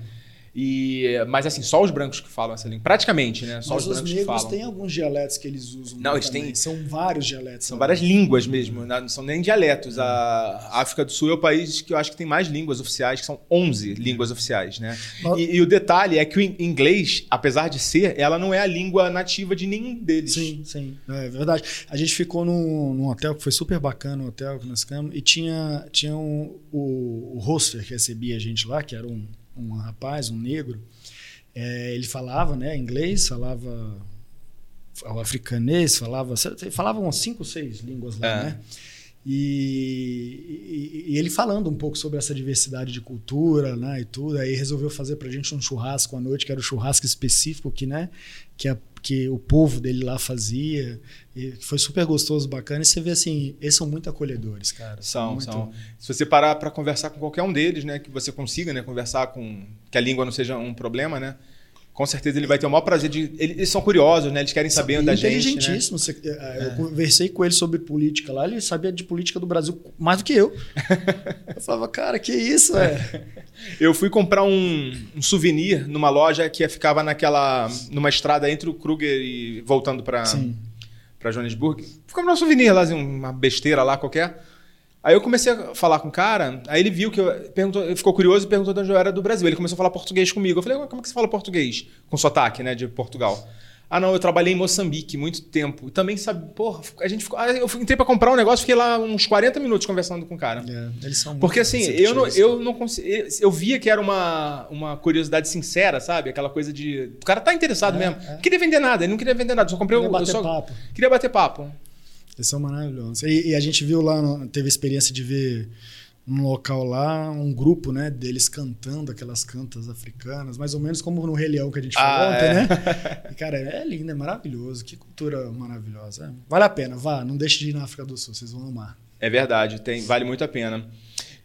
E, mas assim, só os brancos que falam essa língua. Praticamente, né? Só mas os, os negros têm alguns dialetos que eles usam. Não, eles têm. São vários dialetos. São várias línguas mesmo, né? não são nem dialetos. A África do Sul é o país que eu acho que tem mais línguas oficiais, que são 11 línguas oficiais, né? E, e, o detalhe é que o inglês, apesar de ser, ela não é a língua nativa de nenhum deles. Sim, sim. É verdade. A gente ficou num, num hotel que foi super bacana, um hotel que nós ficamos, e tinha, tinha um, o, o hostler que recebia a gente lá, que era um, um rapaz, um negro, é, ele falava né, inglês, falava o africanês, falava, falava umas cinco, seis línguas lá, é. né? E, e, e, ele falando um pouco sobre essa diversidade de cultura, né, e tudo, aí resolveu fazer pra gente um churrasco à noite, que era o churrasco específico que, né, que, a, que o povo dele lá fazia, e foi super gostoso, bacana, e você vê assim, eles são muito acolhedores, cara. São, muito... são. Se você parar para conversar com qualquer um deles, né, que você consiga, né, conversar com, que a língua não seja um problema, né, com certeza ele vai ter o maior prazer de. Eles são curiosos, né? Eles querem saber da gente. Inteligentíssimo. Né? Eu conversei com ele sobre política lá, ele sabia de política do Brasil mais do que eu. eu falava, cara, que isso, é. Eu fui comprar um, um, souvenir numa loja que ficava naquela. numa estrada entre o Kruger e voltando para para Johannesburg. Comprar um souvenir lá, assim, uma besteira lá qualquer. Aí eu comecei a falar com o cara, aí ele viu que eu perguntou, ele ficou curioso e perguntou de onde eu era do Brasil. Ele começou a falar português comigo. Eu falei, como é que você fala português? Com sotaque, né, de Portugal. Ah, não, eu trabalhei em Moçambique muito tempo. E também sabe, porra, a gente ficou. Eu entrei para comprar um negócio, fiquei lá uns 40 minutos conversando com o cara. É, eles são Porque assim, eu não, eu não consigo. Eu via que era uma, uma curiosidade sincera, sabe? Aquela coisa de. O cara tá interessado é, mesmo. É. Não queria vender nada, ele não queria vender nada. Só comprei queria o. Bater só, papo. Queria bater papo. Eles são maravilhosos. E, e, a gente viu lá, teve a experiência de ver num local lá um grupo, né, deles cantando aquelas cantas africanas, mais ou menos como no Rei Leão que a gente ah, falou ontem, é. né? E, cara, é lindo, é maravilhoso. Que cultura maravilhosa. Vale a pena, vá, não deixe de ir na África do Sul, vocês vão amar. É verdade, tem, vale muito a pena.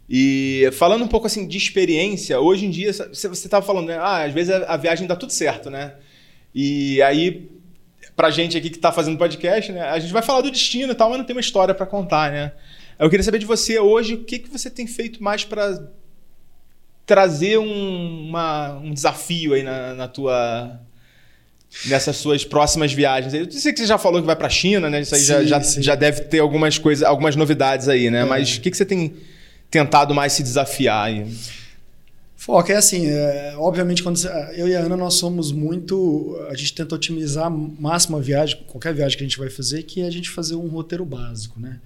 E falando um pouco assim de experiência, hoje em dia, você estava falando, né? Ah, às vezes a viagem dá tudo certo, né? E aí pra gente aqui que tá fazendo podcast, né? A gente vai falar do destino e tal, mas não tem uma história para contar, né? Eu queria saber de você hoje, o que, que você tem feito mais para trazer um, uma, um desafio aí na, na, tua nessas suas próximas viagens. Eu sei que você já falou que vai para a China, né? Isso aí sim, já, já, já, deve ter algumas coisas, algumas novidades aí, né? É. Mas o que, que você tem tentado mais se desafiar aí? Foca é assim, é, obviamente quando você, eu e a Ana nós somos muito, a gente tenta otimizar máximo a viagem, qualquer viagem que a gente vai fazer, que é a gente fazer um roteiro básico, né?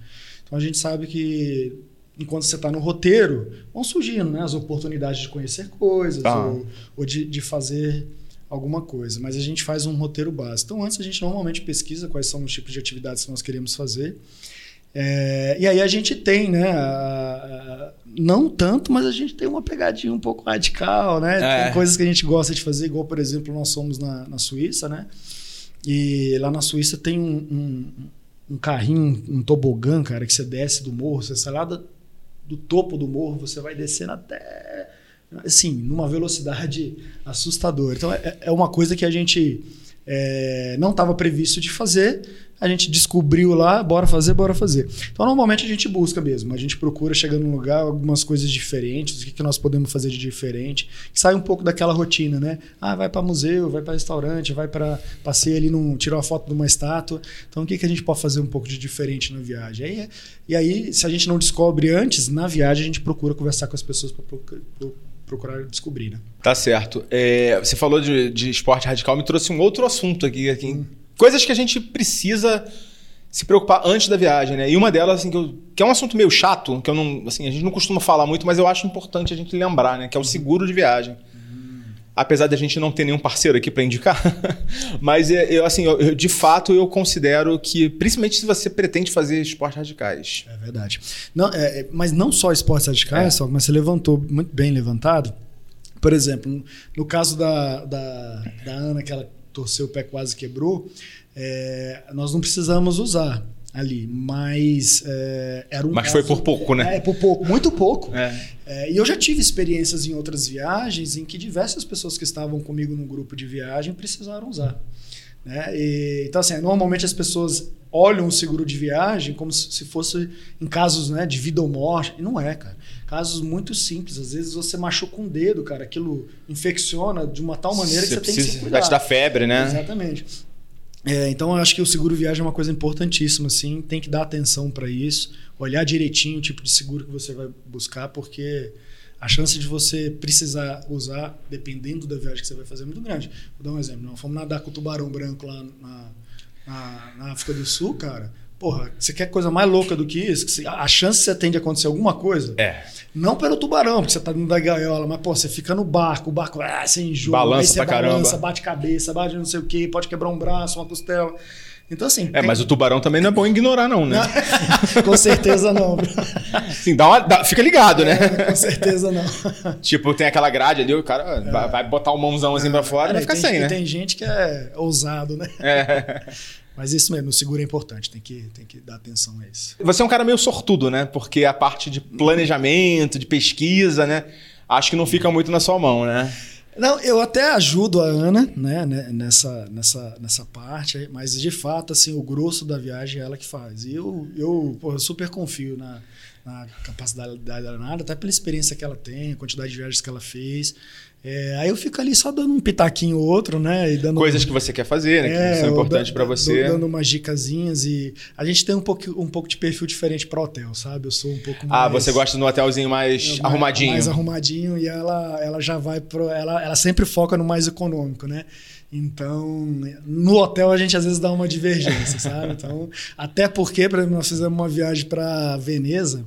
Então a gente sabe que enquanto você está no roteiro, vão surgindo né, as oportunidades de conhecer coisas ah. ou, ou de, de fazer alguma coisa, mas a gente faz um roteiro básico. Então antes a gente normalmente pesquisa quais são os tipos de atividades que nós queremos fazer é, e aí a gente tem, né? A, a, não tanto, mas a gente tem uma pegadinha um pouco radical, né? É. Tem coisas que a gente gosta de fazer, igual, por exemplo, nós somos na, na Suíça, né? E lá na Suíça tem um, um, um carrinho, um tobogã, cara, que você desce do morro, você sai lá do, do topo do morro, você vai descendo até assim, numa velocidade assustadora. Então é, é uma coisa que a gente é, não estava previsto de fazer, a gente descobriu lá, bora fazer, bora fazer. Então, normalmente a gente busca mesmo, a gente procura chegar num lugar algumas coisas diferentes, o que, que nós podemos fazer de diferente, que sai um pouco daquela rotina, né? Ah, vai para museu, vai para restaurante, vai para passeio ali, num, tirar uma foto de uma estátua. Então, o que, que a gente pode fazer um pouco de diferente na viagem? Aí, e aí, se a gente não descobre antes, na viagem a gente procura conversar com as pessoas para procurar descobrir, né? Tá certo. É, você falou de, de, esporte radical, me trouxe um outro assunto aqui, aqui hum. Coisas que a gente precisa se preocupar antes da viagem, né? E uma delas, assim, que, eu, que, é um assunto meio chato, que eu não, assim, a gente não costuma falar muito, mas eu acho importante a gente lembrar, né? Que é o seguro de viagem. Apesar de a gente não ter nenhum parceiro aqui para indicar, mas é, eu, assim, eu, de fato eu considero que, principalmente se você pretende fazer esportes radicais. É verdade. Não, é, é mas não só esportes radicais, é. só, mas você levantou muito bem levantado. Por exemplo, no caso da, da, da Ana, que ela torceu o pé quase quebrou, é, nós não precisamos usar. ali, mas é, era um Mas caso- foi por pouco, né? É, por pouco, muito pouco. É. É, e eu já tive experiências em outras viagens em que diversas pessoas que estavam comigo no grupo de viagem precisaram usar. Né? E, então, assim, normalmente as pessoas olham o seguro de viagem como se se fosse em casos né, de vida ou morte. E não é, cara. Casos muito simples. Às vezes você machuca um dedo, cara. Aquilo infecciona de uma tal maneira que você tem que se precisa, cuidar. vai te dar febre, né? Exatamente. É, então eu acho que o seguro viagem é uma coisa importantíssima, assim, tem que dar atenção para isso, olhar direitinho o tipo de seguro que você vai buscar, porque a chance de você precisar usar, dependendo da viagem que você vai fazer, é muito grande. Vou dar um exemplo. Nós fomos nadar com o tubarão branco lá na, na, na África do Sul, cara. Porra, você quer coisa mais louca do que isso? A chance que você tem de acontecer alguma coisa É. não pelo tubarão, porque você tá dentro da gaiola, mas pô, você fica no barco, o barco, ah, você enjoa, Balança aí você pra balança, caramba. bate cabeça, bate não sei o que, pode quebrar um braço, uma costela. Então, assim. É, mas o tubarão também não é bom ignorar, não, né? Com certeza não. Assim, dá uma, dá- fica ligado, né? Com certeza não. Tipo, tem aquela grade ali, o cara vai, vai botar o mãozão assim pra fora e vai É, ficar tem, sem, né? Tem gente que é ousado, né? É. Mas isso mesmo, o seguro é importante, tem que, tem que dar atenção a isso. Você é um cara meio sortudo, né? Porque a parte de planejamento, de pesquisa, né? Acho que não fica muito na sua mão, né? Não, eu até ajudo a Ana, né, né, nessa, nessa, nessa parte, mas de fato, assim, o grosso da viagem é ela que faz. E eu, eu, pô, eu super confio na, na capacidade da Danada, até pela experiência que ela tem, a quantidade de viagens que ela fez. É, aí eu fico ali só dando um pitaquinho ou outro, né? E dando Coisas que você quer fazer, né? Que é, são eu importantes da- você. Dando umas dicasinhas e a gente tem um pouco, um pouco de perfil diferente para hotel, sabe? Eu sou um pouco mais Ah, você gosta no hotelzinho mais mais- arrumadinho. Mais arrumadinho e ela, ela já vai pro. Ela, ela sempre foca no mais econômico, né? Então, no hotel a gente às vezes dá uma divergência, sabe? Então, até porque, por exemplo, nós fizemos uma viagem para Veneza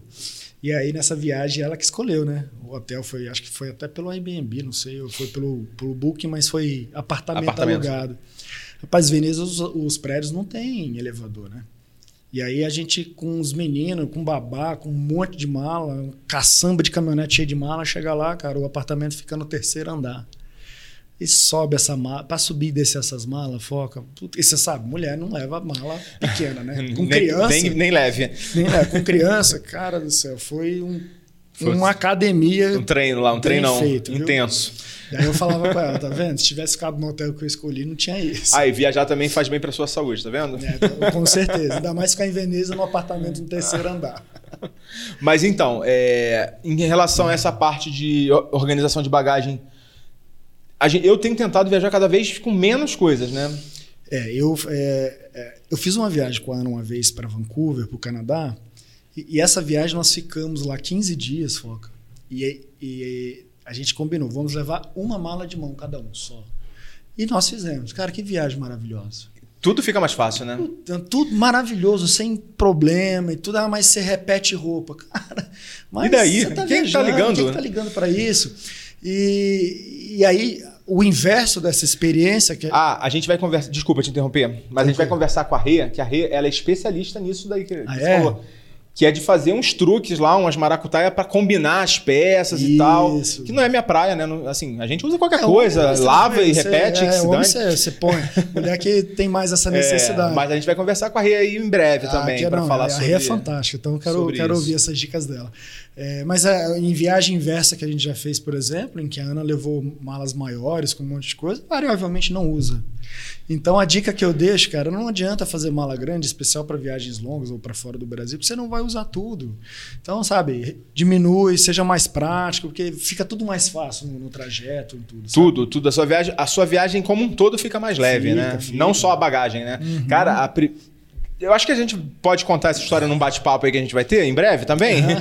e aí nessa viagem ela que escolheu, né? O hotel foi, acho que foi até pelo Airbnb, não sei, ou foi pelo, pelo Booking, mas foi apartamento, Apartamento. alugado. Rapaz, Veneza, os, os prédios não tem elevador, né? E aí a gente, com os meninos, com babá, com um monte de mala, um caçamba de caminhonete cheio de mala, chega lá, cara, o apartamento fica no terceiro andar. E sobe essa mala, pra subir e descer essas malas, foca. E você sabe, mulher não leva mala pequena, né? Com nem, criança. nem, nem leve. nem- é, com criança, cara do céu, foi, um, Foi uma academia. Um treino lá, um treinão feito, intenso. E aí eu falava com ela, tá vendo? Se tivesse ficado no hotel que eu escolhi, não tinha isso. Ah, e viajar também faz bem pra sua saúde, tá vendo? É, com certeza. Ainda mais ficar em Veneza no apartamento no terceiro andar. Mas então, é, em relação a essa parte de organização de bagagem, a gen- eu tenho tentado viajar cada vez com menos coisas, né? É, eu, é, é, eu fiz uma viagem com a Ana uma vez para Vancouver, para o Canadá, e, e essa viagem nós ficamos lá 15 dias, Foca. E, e a gente combinou, vamos levar uma mala de mão cada um só. E nós fizemos. Cara, que viagem maravilhosa. Tudo fica mais fácil, né? Então, Tudo maravilhoso, sem problema e tudo, ah, mas você repete roupa. Cara, mas E daí? você tá Quem é que tá viajando, ligando? Quem é que tá ligando para isso? E, e aí, o inverso dessa experiência, que é- Ah, a gente vai conversar. Desculpa te interromper, mas a gente vai conversar com a Rê, que a Rê ela é especialista nisso daí que Ah, você é? falou. Que é de fazer uns truques lá, umas maracutaia pra combinar as peças e tal. Isso. Que não é minha praia, né? Assim, a gente usa qualquer É, coisa, lava também, e você- repete, é, que se dane. Você, você põe. Mulher que tem mais essa É, necessidade. mas a gente vai conversar com a Rê aí em breve Ah, também, é- não, falar a sobre Rê é fantástica, então eu quero, quero isso. ouvir essas dicas dela. É, mas é, em viagem inversa que a gente já fez, por exemplo, em que a Ana levou malas maiores com um monte de coisa, variavelmente não usa. Então a dica que eu deixo, cara, não adianta fazer mala grande, especial para viagens longas ou para fora do Brasil, porque você não vai usar tudo. Então, sabe, diminui, seja mais prático, porque fica tudo mais fácil no, no trajeto e tudo. sabe? Tudo, tudo. A sua viagem, a sua viagem como um todo fica mais leve, Fica, né? fica. Não só a bagagem, né? Uhum. Cara, a pri- eu acho que a gente pode contar essa história num bate-papo aí que a gente vai ter em breve também.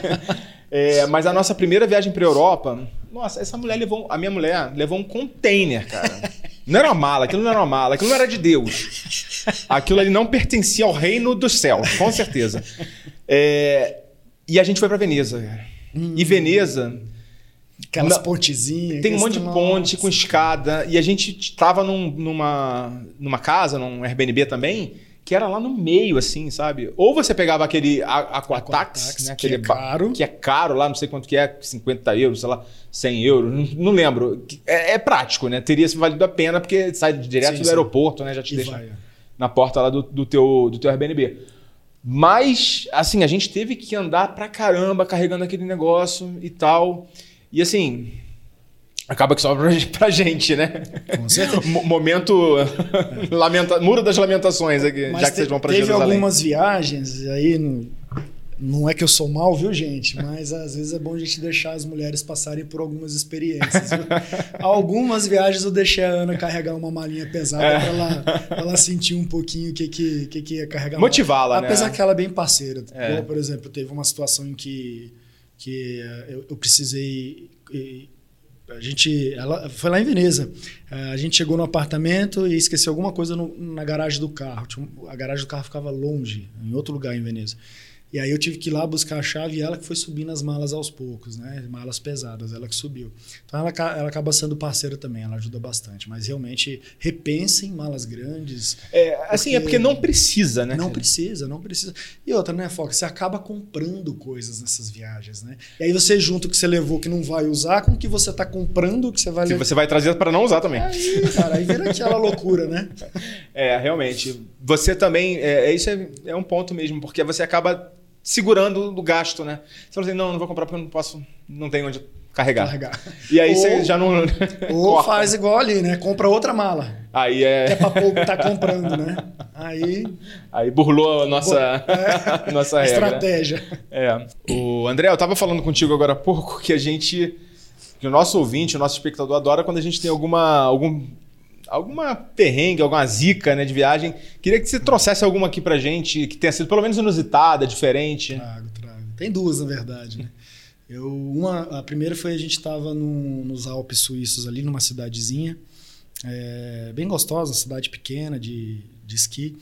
É, mas a nossa primeira viagem pra Europa, nossa, essa mulher levou, a minha mulher levou um container, cara. Não era uma mala, aquilo não era uma mala, aquilo não era de Deus. Aquilo ali não pertencia ao reino dos céus, com certeza. É, e a gente foi pra Veneza. cara. E Veneza, Aquelas pontezinhas. tem um monte de ponte com escada. E a gente tava num- numa, numa casa, num Airbnb também, que era lá no meio, assim, sabe? Ou você pegava aquele Aquatax, Aquatax, né? que Aquele é ba- caro. Que é caro lá, não sei quanto que é, 50 euros, sei lá, 100 euros, não, não lembro. É, é prático, né? Teria valido a pena, porque sai direto Sim, do sim. aeroporto, né? Já te E deixa vai, é. na porta lá do, do teu, do teu Airbnb. Mas, assim, a gente teve que andar pra caramba carregando aquele negócio e tal. E assim, acaba que sobra pra gente, né? Com certeza. Mo- Momento. lamenta... Muro das lamentações aqui, Mas já que te- vocês vão pra teve Jerusalém. algumas viagens, e aí não, não é que eu sou mal, viu, gente? Mas às vezes é bom a gente deixar as mulheres passarem por algumas experiências. viu? algumas viagens eu deixei a Ana carregar uma malinha pesada É. pra, ela, pra ela sentir um pouquinho o que, que, que, que ia carregar. Motivá-la, né? Apesar que ela é bem parceira. É. Igual, por exemplo, teve uma situação em que, que eh, eu, eu precisei. A gente, ela foi lá em Veneza. Eh, A gente chegou no apartamento e esqueceu alguma coisa no- na garagem do carro. A garagem do carro ficava longe, em outro lugar em Veneza. E aí eu tive que ir lá buscar a chave e ela que foi subindo as malas aos poucos, né? Malas pesadas, ela que subiu. Então ela, ela acaba sendo parceira também, ela ajuda bastante. Mas realmente repensem malas grandes, É, assim, é Porque- porque não precisa, né? não cara? precisa, não precisa. E outra, né, Foca? Você acaba comprando coisas nessas viagens, né? E aí você junta o que você levou que não vai usar com o que você tá comprando que você vai Que levar. você vai trazer pra não usar também. Aí, cara, aí vira aquela loucura, né? É, realmente. Você também. É, é- isso é, é um ponto mesmo, porque você acaba segurando o gasto, né? Você fala assim, não, não vou comprar porque eu não posso. Não tenho onde carregar. Carregar. E aí Ou- você já não. Ou faz igual ali, né? Compra outra mala. Aí Que é é. pra pouco tá comprando, né? Aí, Aí burlou a nossa, a nossa regra. estratégia. É. O André, eu tava falando contigo agora há pouco que a gente. Que o nosso ouvinte, o nosso espectador adora quando a gente tem alguma. Algum, alguma perrengue, alguma zica né, de viagem. Queria que você trouxesse alguma aqui pra gente que tenha sido pelo menos inusitada, diferente. Trago, trago. Tem duas, na verdade, né? Eu, uma, a primeira foi a gente estava nos Alpes suíços ali, numa cidadezinha, é, bem gostosa, cidade pequena de, de esqui,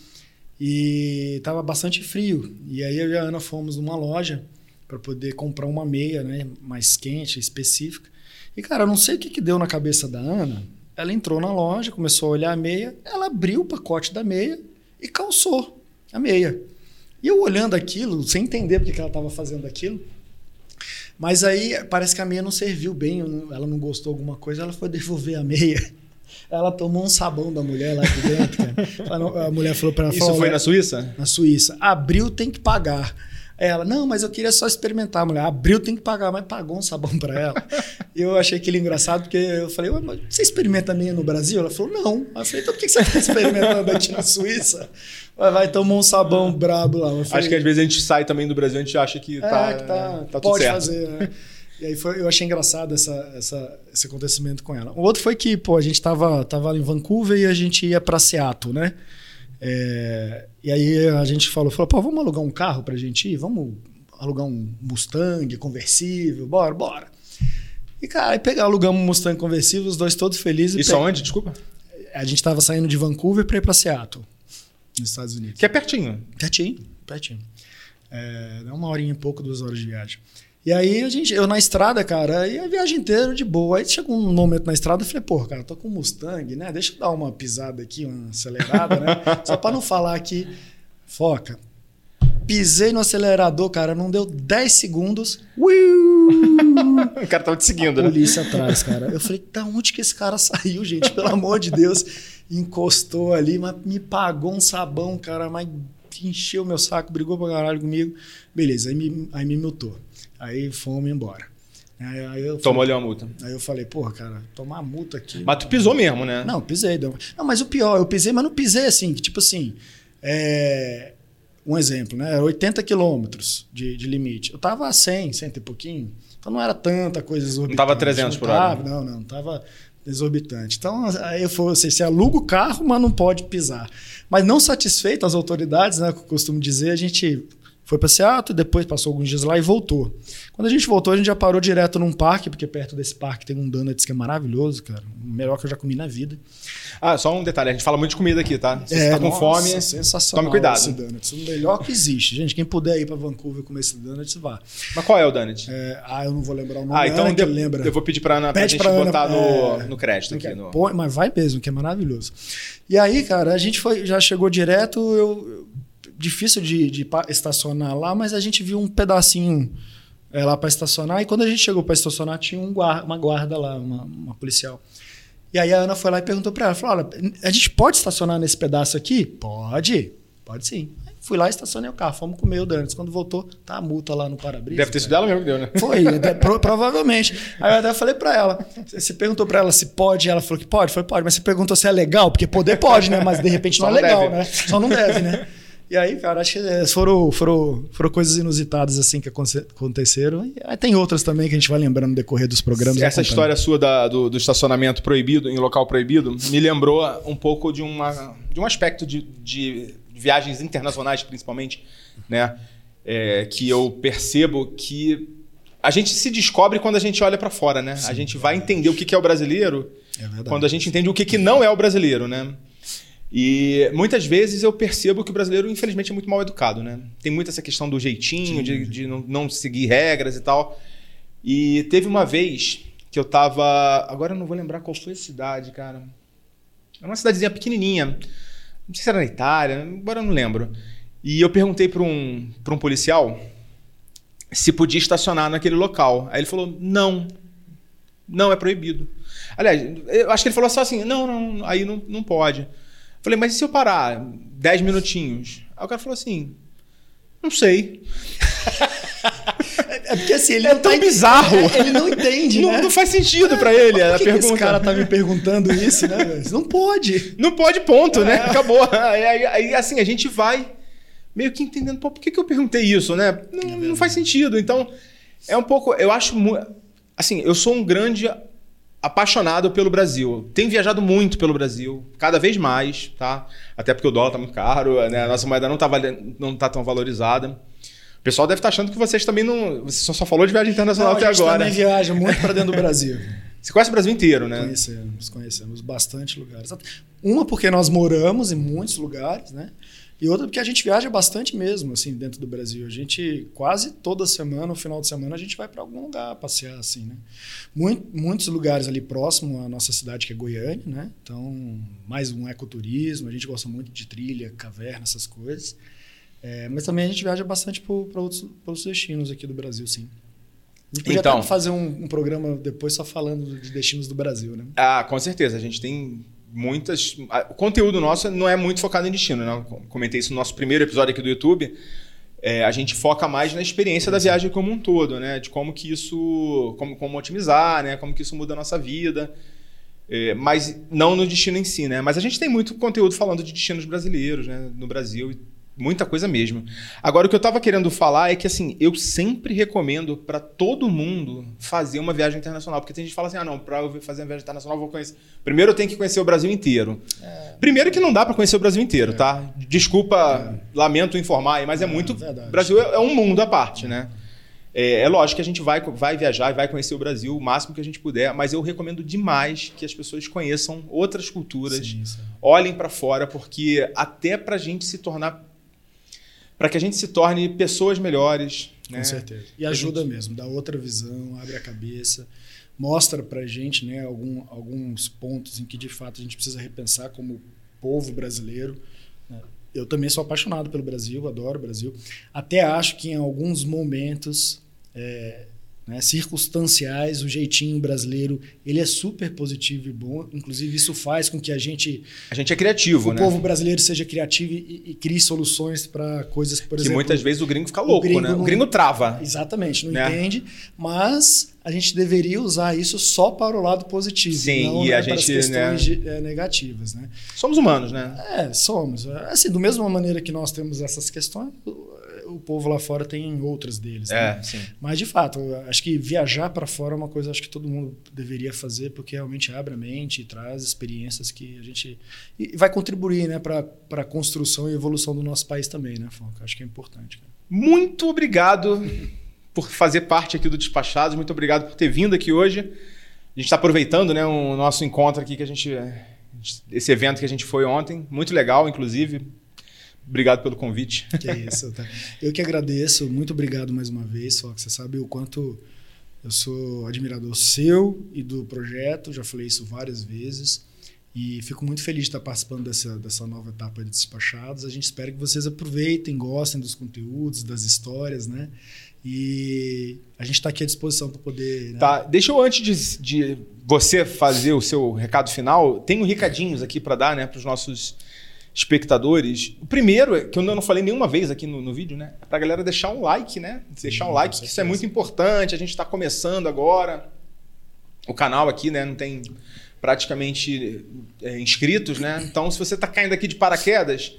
e estava bastante frio. E aí eu e a Ana fomos numa loja para poder comprar uma meia, né, mais quente, específica. E cara, eu não sei o que, que deu na cabeça da Ana. Ela entrou na loja, começou a olhar a meia, ela abriu o pacote da meia e calçou a meia. E eu olhando aquilo, sem entender porque que ela estava fazendo aquilo. Mas aí parece que a meia não serviu bem, ela não gostou de alguma coisa, ela foi devolver a meia. Ela tomou um sabão da mulher lá de dentro, cara. A mulher falou para ela: Isso foi "Olha, na Suíça? na Suíça. Abriu, tem que pagar. Ela, não, mas eu queria só experimentar. A mulher, abriu, tem que pagar, mas pagou um sabão para ela. E eu achei aquilo engraçado, porque eu falei, mas você experimenta meia no Brasil? Ela falou, não. Eu falei, então por que você está experimentando aqui na Suíça? Vai, vai tomar um sabão brabo lá. Falei, Acho que às vezes a gente sai também do Brasil e a gente acha que é, tá, que tá, tá tudo pode certo. fazer. né? E aí foi, eu achei engraçado essa, essa, esse acontecimento com ela. O outro foi que, pô, a gente tava, tava em Vancouver e a gente ia para Seattle, né? É, e aí a gente falou, falou, pô, vamos alugar um carro pra gente ir? Vamos alugar um Mustang conversível? Bora, bora. E, cara, aí pegar, alugamos um Mustang conversível, os dois todos felizes. e Isso pe- aonde? Desculpa. A gente tava saindo de Vancouver pra ir pra Seattle, nos Estados Unidos. Que é pertinho. Pertinho, pertinho. É, dá uma horinha e pouco, duas horas de viagem. E aí a gente, eu na estrada, cara, e a viagem inteira de boa. Aí chegou um momento na estrada, eu falei, pô, cara, tô com um Mustang, né? Deixa eu dar uma pisada aqui, uma acelerada, né? Só pra não falar que foca. Pisei no acelerador, cara, não deu 10 segundos. O cara tava te seguindo, né? Polícia atrás, cara. Eu falei, da onde que esse cara saiu, gente? Pelo amor de Deus. Encostou ali, mas me pagou um sabão, cara, mas encheu meu saco, brigou pra caralho comigo. Beleza, aí me, aí me multou. Aí fomos embora. Aí, eu Tomou falei, ali uma multa. aí eu falei, porra, cara, tomar multa aqui. Mas tu pisou mesmo, né? Não, pisei. Não, mas o pior, eu pisei, mas não pisei assim, tipo assim. é, Um exemplo, né? Era 80 quilômetros de, de limite. Eu tava a 100, 100 e pouquinho. Então não era tanta coisa exorbitante. tava 300 Não por hora. tava, Não, não, tava exorbitante. Então aí eu falei assim, você aluga o carro, mas não pode pisar. Mas não satisfeito, as autoridades, né, que eu costumo dizer, a gente foi para Seattle, depois passou alguns dias lá e voltou. Quando a gente voltou, a gente já parou direto num parque, porque perto desse parque tem um donuts que é maravilhoso, cara. O melhor que eu já comi na vida. Ah, só um detalhe. A gente fala muito de comida aqui, tá? Se você É, tá com nossa, fome, sensacional tome cuidado. Esse donuts. O melhor que existe. Gente, quem puder ir para Vancouver comer esse donuts, vá. Mas qual é o donut? É, ah, eu não vou lembrar o nome. ah, então Ana que de- lembra. eu vou pedir pra Ana pra Pede gente pra Ana, botar no, é, no crédito aqui. No... Põe, mas vai mesmo, que é maravilhoso. E aí, cara, a gente foi, já chegou direto, eu- difícil de, de estacionar lá, mas a gente viu um pedacinho é, lá para estacionar, e quando a gente chegou para estacionar, tinha um guarda, uma guarda lá, uma, uma policial. E aí a Ana foi lá e perguntou para ela, falou, olha, a gente pode estacionar nesse pedaço aqui? Pode, pode sim. Aí Fui lá, estacionei o carro, fomos comer o Dantes. Quando voltou, tá a multa lá no para-brisa. Deve ter sido ela mesmo que deu, né? Foi, de- pro- provavelmente. Aí eu até falei pra ela. Você perguntou pra ela se pode, ela falou que pode. Foi, pode. Mas você perguntou se é legal, porque poder pode, né? Mas de repente não é não legal, deve. né? Só não deve, né? E aí, cara, acho que é, foram, foram, foram coisas inusitadas assim que aconte- aconteceram. E aí tem outras também que a gente vai lembrando no decorrer dos programas. Essa história sua da- do, do estacionamento proibido, em local proibido, me lembrou um pouco de, uma, de um aspecto de, de viagens internacionais, principalmente, né? É, que eu percebo que a gente se descobre quando a gente olha para fora, né? a gente vai entender o que é o brasileiro É quando a gente entende o que não é o brasileiro, né? E muitas vezes eu percebo que o brasileiro, infelizmente, é muito mal educado, né? Tem muito essa questão do jeitinho, de, de não, não seguir regras e tal. E teve uma vez que eu tava. Agora eu não vou lembrar qual foi a cidade, cara. Era uma cidadezinha pequenininha. Não sei se era na Itália, agora eu não lembro. E eu perguntei para um, pra um policial se podia estacionar naquele local. Aí ele falou: não, não é proibido. Aliás, eu acho que ele falou só assim: não, não, aí não, não pode. Falei, mas e se eu parar 10 minutinhos? Aí o cara falou assim: não sei. É porque assim, ele É não tão tá bizarro. É, Ele não entende, Não, né? não faz sentido pra ele Por a pergunta. esse cara tá me perguntando isso, né? Não pode. Não pode, ponto, É. né? Acabou. Aí, aí- assim, a gente vai meio que entendendo, pô, por que, que eu perguntei isso, né? Não, não faz sentido. Então, é um pouco. Eu acho. Assim, eu sou um grande apaixonado pelo Brasil. Tenho viajado muito pelo Brasil, cada vez mais, tá? Até porque o dólar tá muito caro, né? A nossa moeda não tá, valen- não tá tão valorizada. O pessoal deve estar achando que vocês também não. Você só, falou de viagem internacional Não, até a gente agora. também viaja muito para dentro do Brasil. Você conhece o Brasil inteiro, né? Conhecemos, conhecemos bastante lugares. Uma porque nós moramos em muitos lugares, né? E outra porque a gente viaja bastante mesmo, assim, dentro do Brasil. A gente quase toda semana, no final de semana, a gente vai para algum lugar passear, assim, né? Muito, muitos lugares ali próximo à nossa cidade, que é Goiânia, né? Então, mais um ecoturismo. A gente gosta muito de trilha, caverna, essas coisas. É, mas também a gente viaja bastante para outros, outros destinos aqui do Brasil, sim. A gente podia Então. fazer um, um programa depois só falando de destinos do Brasil, né? Ah, com certeza. A gente tem muitas. O conteúdo nosso não é muito focado em destino, né? Eu comentei isso no nosso primeiro episódio aqui do YouTube. É, a gente foca mais na experiência da viagem como um todo, né? De como que isso. Como, como otimizar, né? Como que isso muda a nossa vida. É, mas não no destino em si, né? Mas a gente tem muito conteúdo falando de destinos brasileiros, né? No Brasil. Muita coisa mesmo. Agora, o que eu tava querendo falar é que, assim, eu sempre recomendo para todo mundo fazer uma viagem internacional. Porque tem gente que fala assim, ah, não, para eu fazer uma viagem internacional, eu vou conhecer... Primeiro eu tenho que conhecer o Brasil inteiro. Primeiro que não dá para conhecer o Brasil inteiro, tá? Desculpa, lamento informar aí, mas é, muito... verdade. O Brasil é, é um mundo à parte, né? É, é lógico que a gente vai, vai viajar e vai conhecer o Brasil o máximo que a gente puder, mas eu recomendo demais que as pessoas conheçam outras culturas, Sim, sim. olhem para fora, porque até para a gente se tornar. Para que a gente se torne pessoas melhores. Com né? certeza. E ajuda mesmo, dá outra visão, abre a cabeça, mostra pra gente né, algum, alguns pontos em que de fato a gente precisa repensar como povo brasileiro. né? Eu também sou apaixonado pelo Brasil, adoro o Brasil. Até acho que em alguns momentos é, né, circunstanciais, o jeitinho brasileiro ele é super positivo e bom. Inclusive, isso faz com que a gente, A gente é criativo, o né? povo brasileiro, seja criativo e, e crie soluções para coisas que, por que exemplo, muitas vezes o gringo fica louco, gringo né? O não- gringo trava. Exatamente, não Né? entende, mas a gente deveria usar isso só para o lado positivo, Sim, não e né, a para as gente, questões né? de- eh, negativas, né? Somos humanos, né? É, somos. Assim, do mesma maneira que nós temos essas questões, o, povo lá fora tem outras deles. né? É, sim. Mas de fato, acho que viajar para fora é uma coisa acho que todo mundo deveria fazer porque realmente abre a mente e traz experiências que a gente e vai contribuir, né, para para a construção e evolução do nosso país também, né, Fonca? Acho que é importante. cara. Muito obrigado por fazer parte aqui do Despachados. Muito obrigado por ter vindo aqui hoje. A gente está aproveitando né, o nosso encontro aqui, que a gente. Esse evento que a gente foi ontem. Muito legal, inclusive. Obrigado pelo convite. Que é isso. Tá? Eu que agradeço. Muito obrigado mais uma vez, Fox. Você sabe o quanto eu sou admirador seu e do projeto. Já falei isso várias vezes. E fico muito feliz de estar participando dessa, dessa nova etapa de Despachados. A gente espera que vocês aproveitem, gostem dos conteúdos, das histórias, né? E a gente está aqui à disposição para poder. né? Tá, deixa eu, antes de, de você fazer o seu recado final, tenho recadinhos aqui para dar né, para os nossos espectadores. O primeiro, que eu não falei nenhuma vez aqui no, no vídeo, né? É pra galera deixar um like, né? Deixar um like, que isso é muito importante. A gente está começando agora. O canal aqui, né? Não tem praticamente é, inscritos, né? Então, se você está caindo aqui de paraquedas,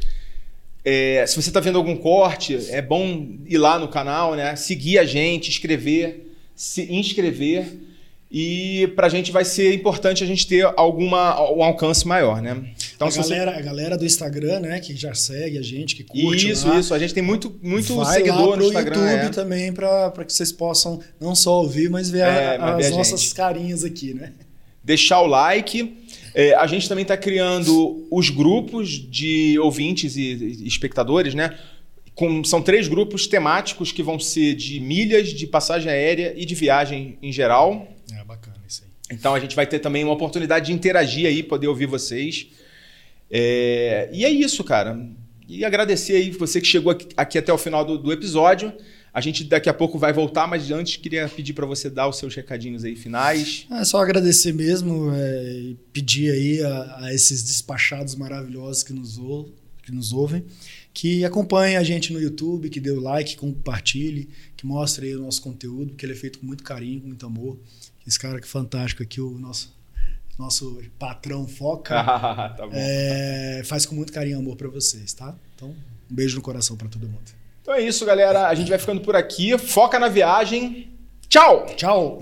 é, se você está vendo algum corte, é bom ir lá no canal, né? Seguir a gente, escrever, se inscrever e para a gente vai ser importante a gente ter alguma um alcance maior, né? Então, a, galera, você... a galera do Instagram, né, que já segue a gente, que curte Isso, lá, isso. A gente tem muito, muito vai seguidor lá pro no Instagram. YouTube é. também para que vocês possam não só ouvir, mas ver, é, a, as ver nossas gente. carinhas aqui, né? Deixar o like. É, a gente também está criando os grupos de ouvintes e espectadores, né? Com, são três grupos temáticos que vão ser de milhas, de passagem aérea e de viagem em geral. É bacana isso aí. Então a gente vai ter também uma oportunidade de interagir aí, poder ouvir vocês. É, e é isso, cara. E agradecer aí você que chegou aqui até o final do, do episódio. A gente daqui a pouco vai voltar, mas antes queria pedir para você dar os seus recadinhos aí finais. É só agradecer mesmo, é, pedir aí a, a, esses despachados maravilhosos que nos, ou, que nos ouvem, que acompanhem a gente no YouTube, que dê o like, compartilhe, que mostre aí o nosso conteúdo, que ele é feito com muito carinho, com muito amor. Esse cara que é fantástico aqui, o nosso nosso patrão Foca, tá é, faz com muito carinho e amor para vocês, tá? Então, um beijo no coração para todo mundo. Então é isso, galera. A gente vai ficando por aqui. Foca na viagem. Tchau! Tchau!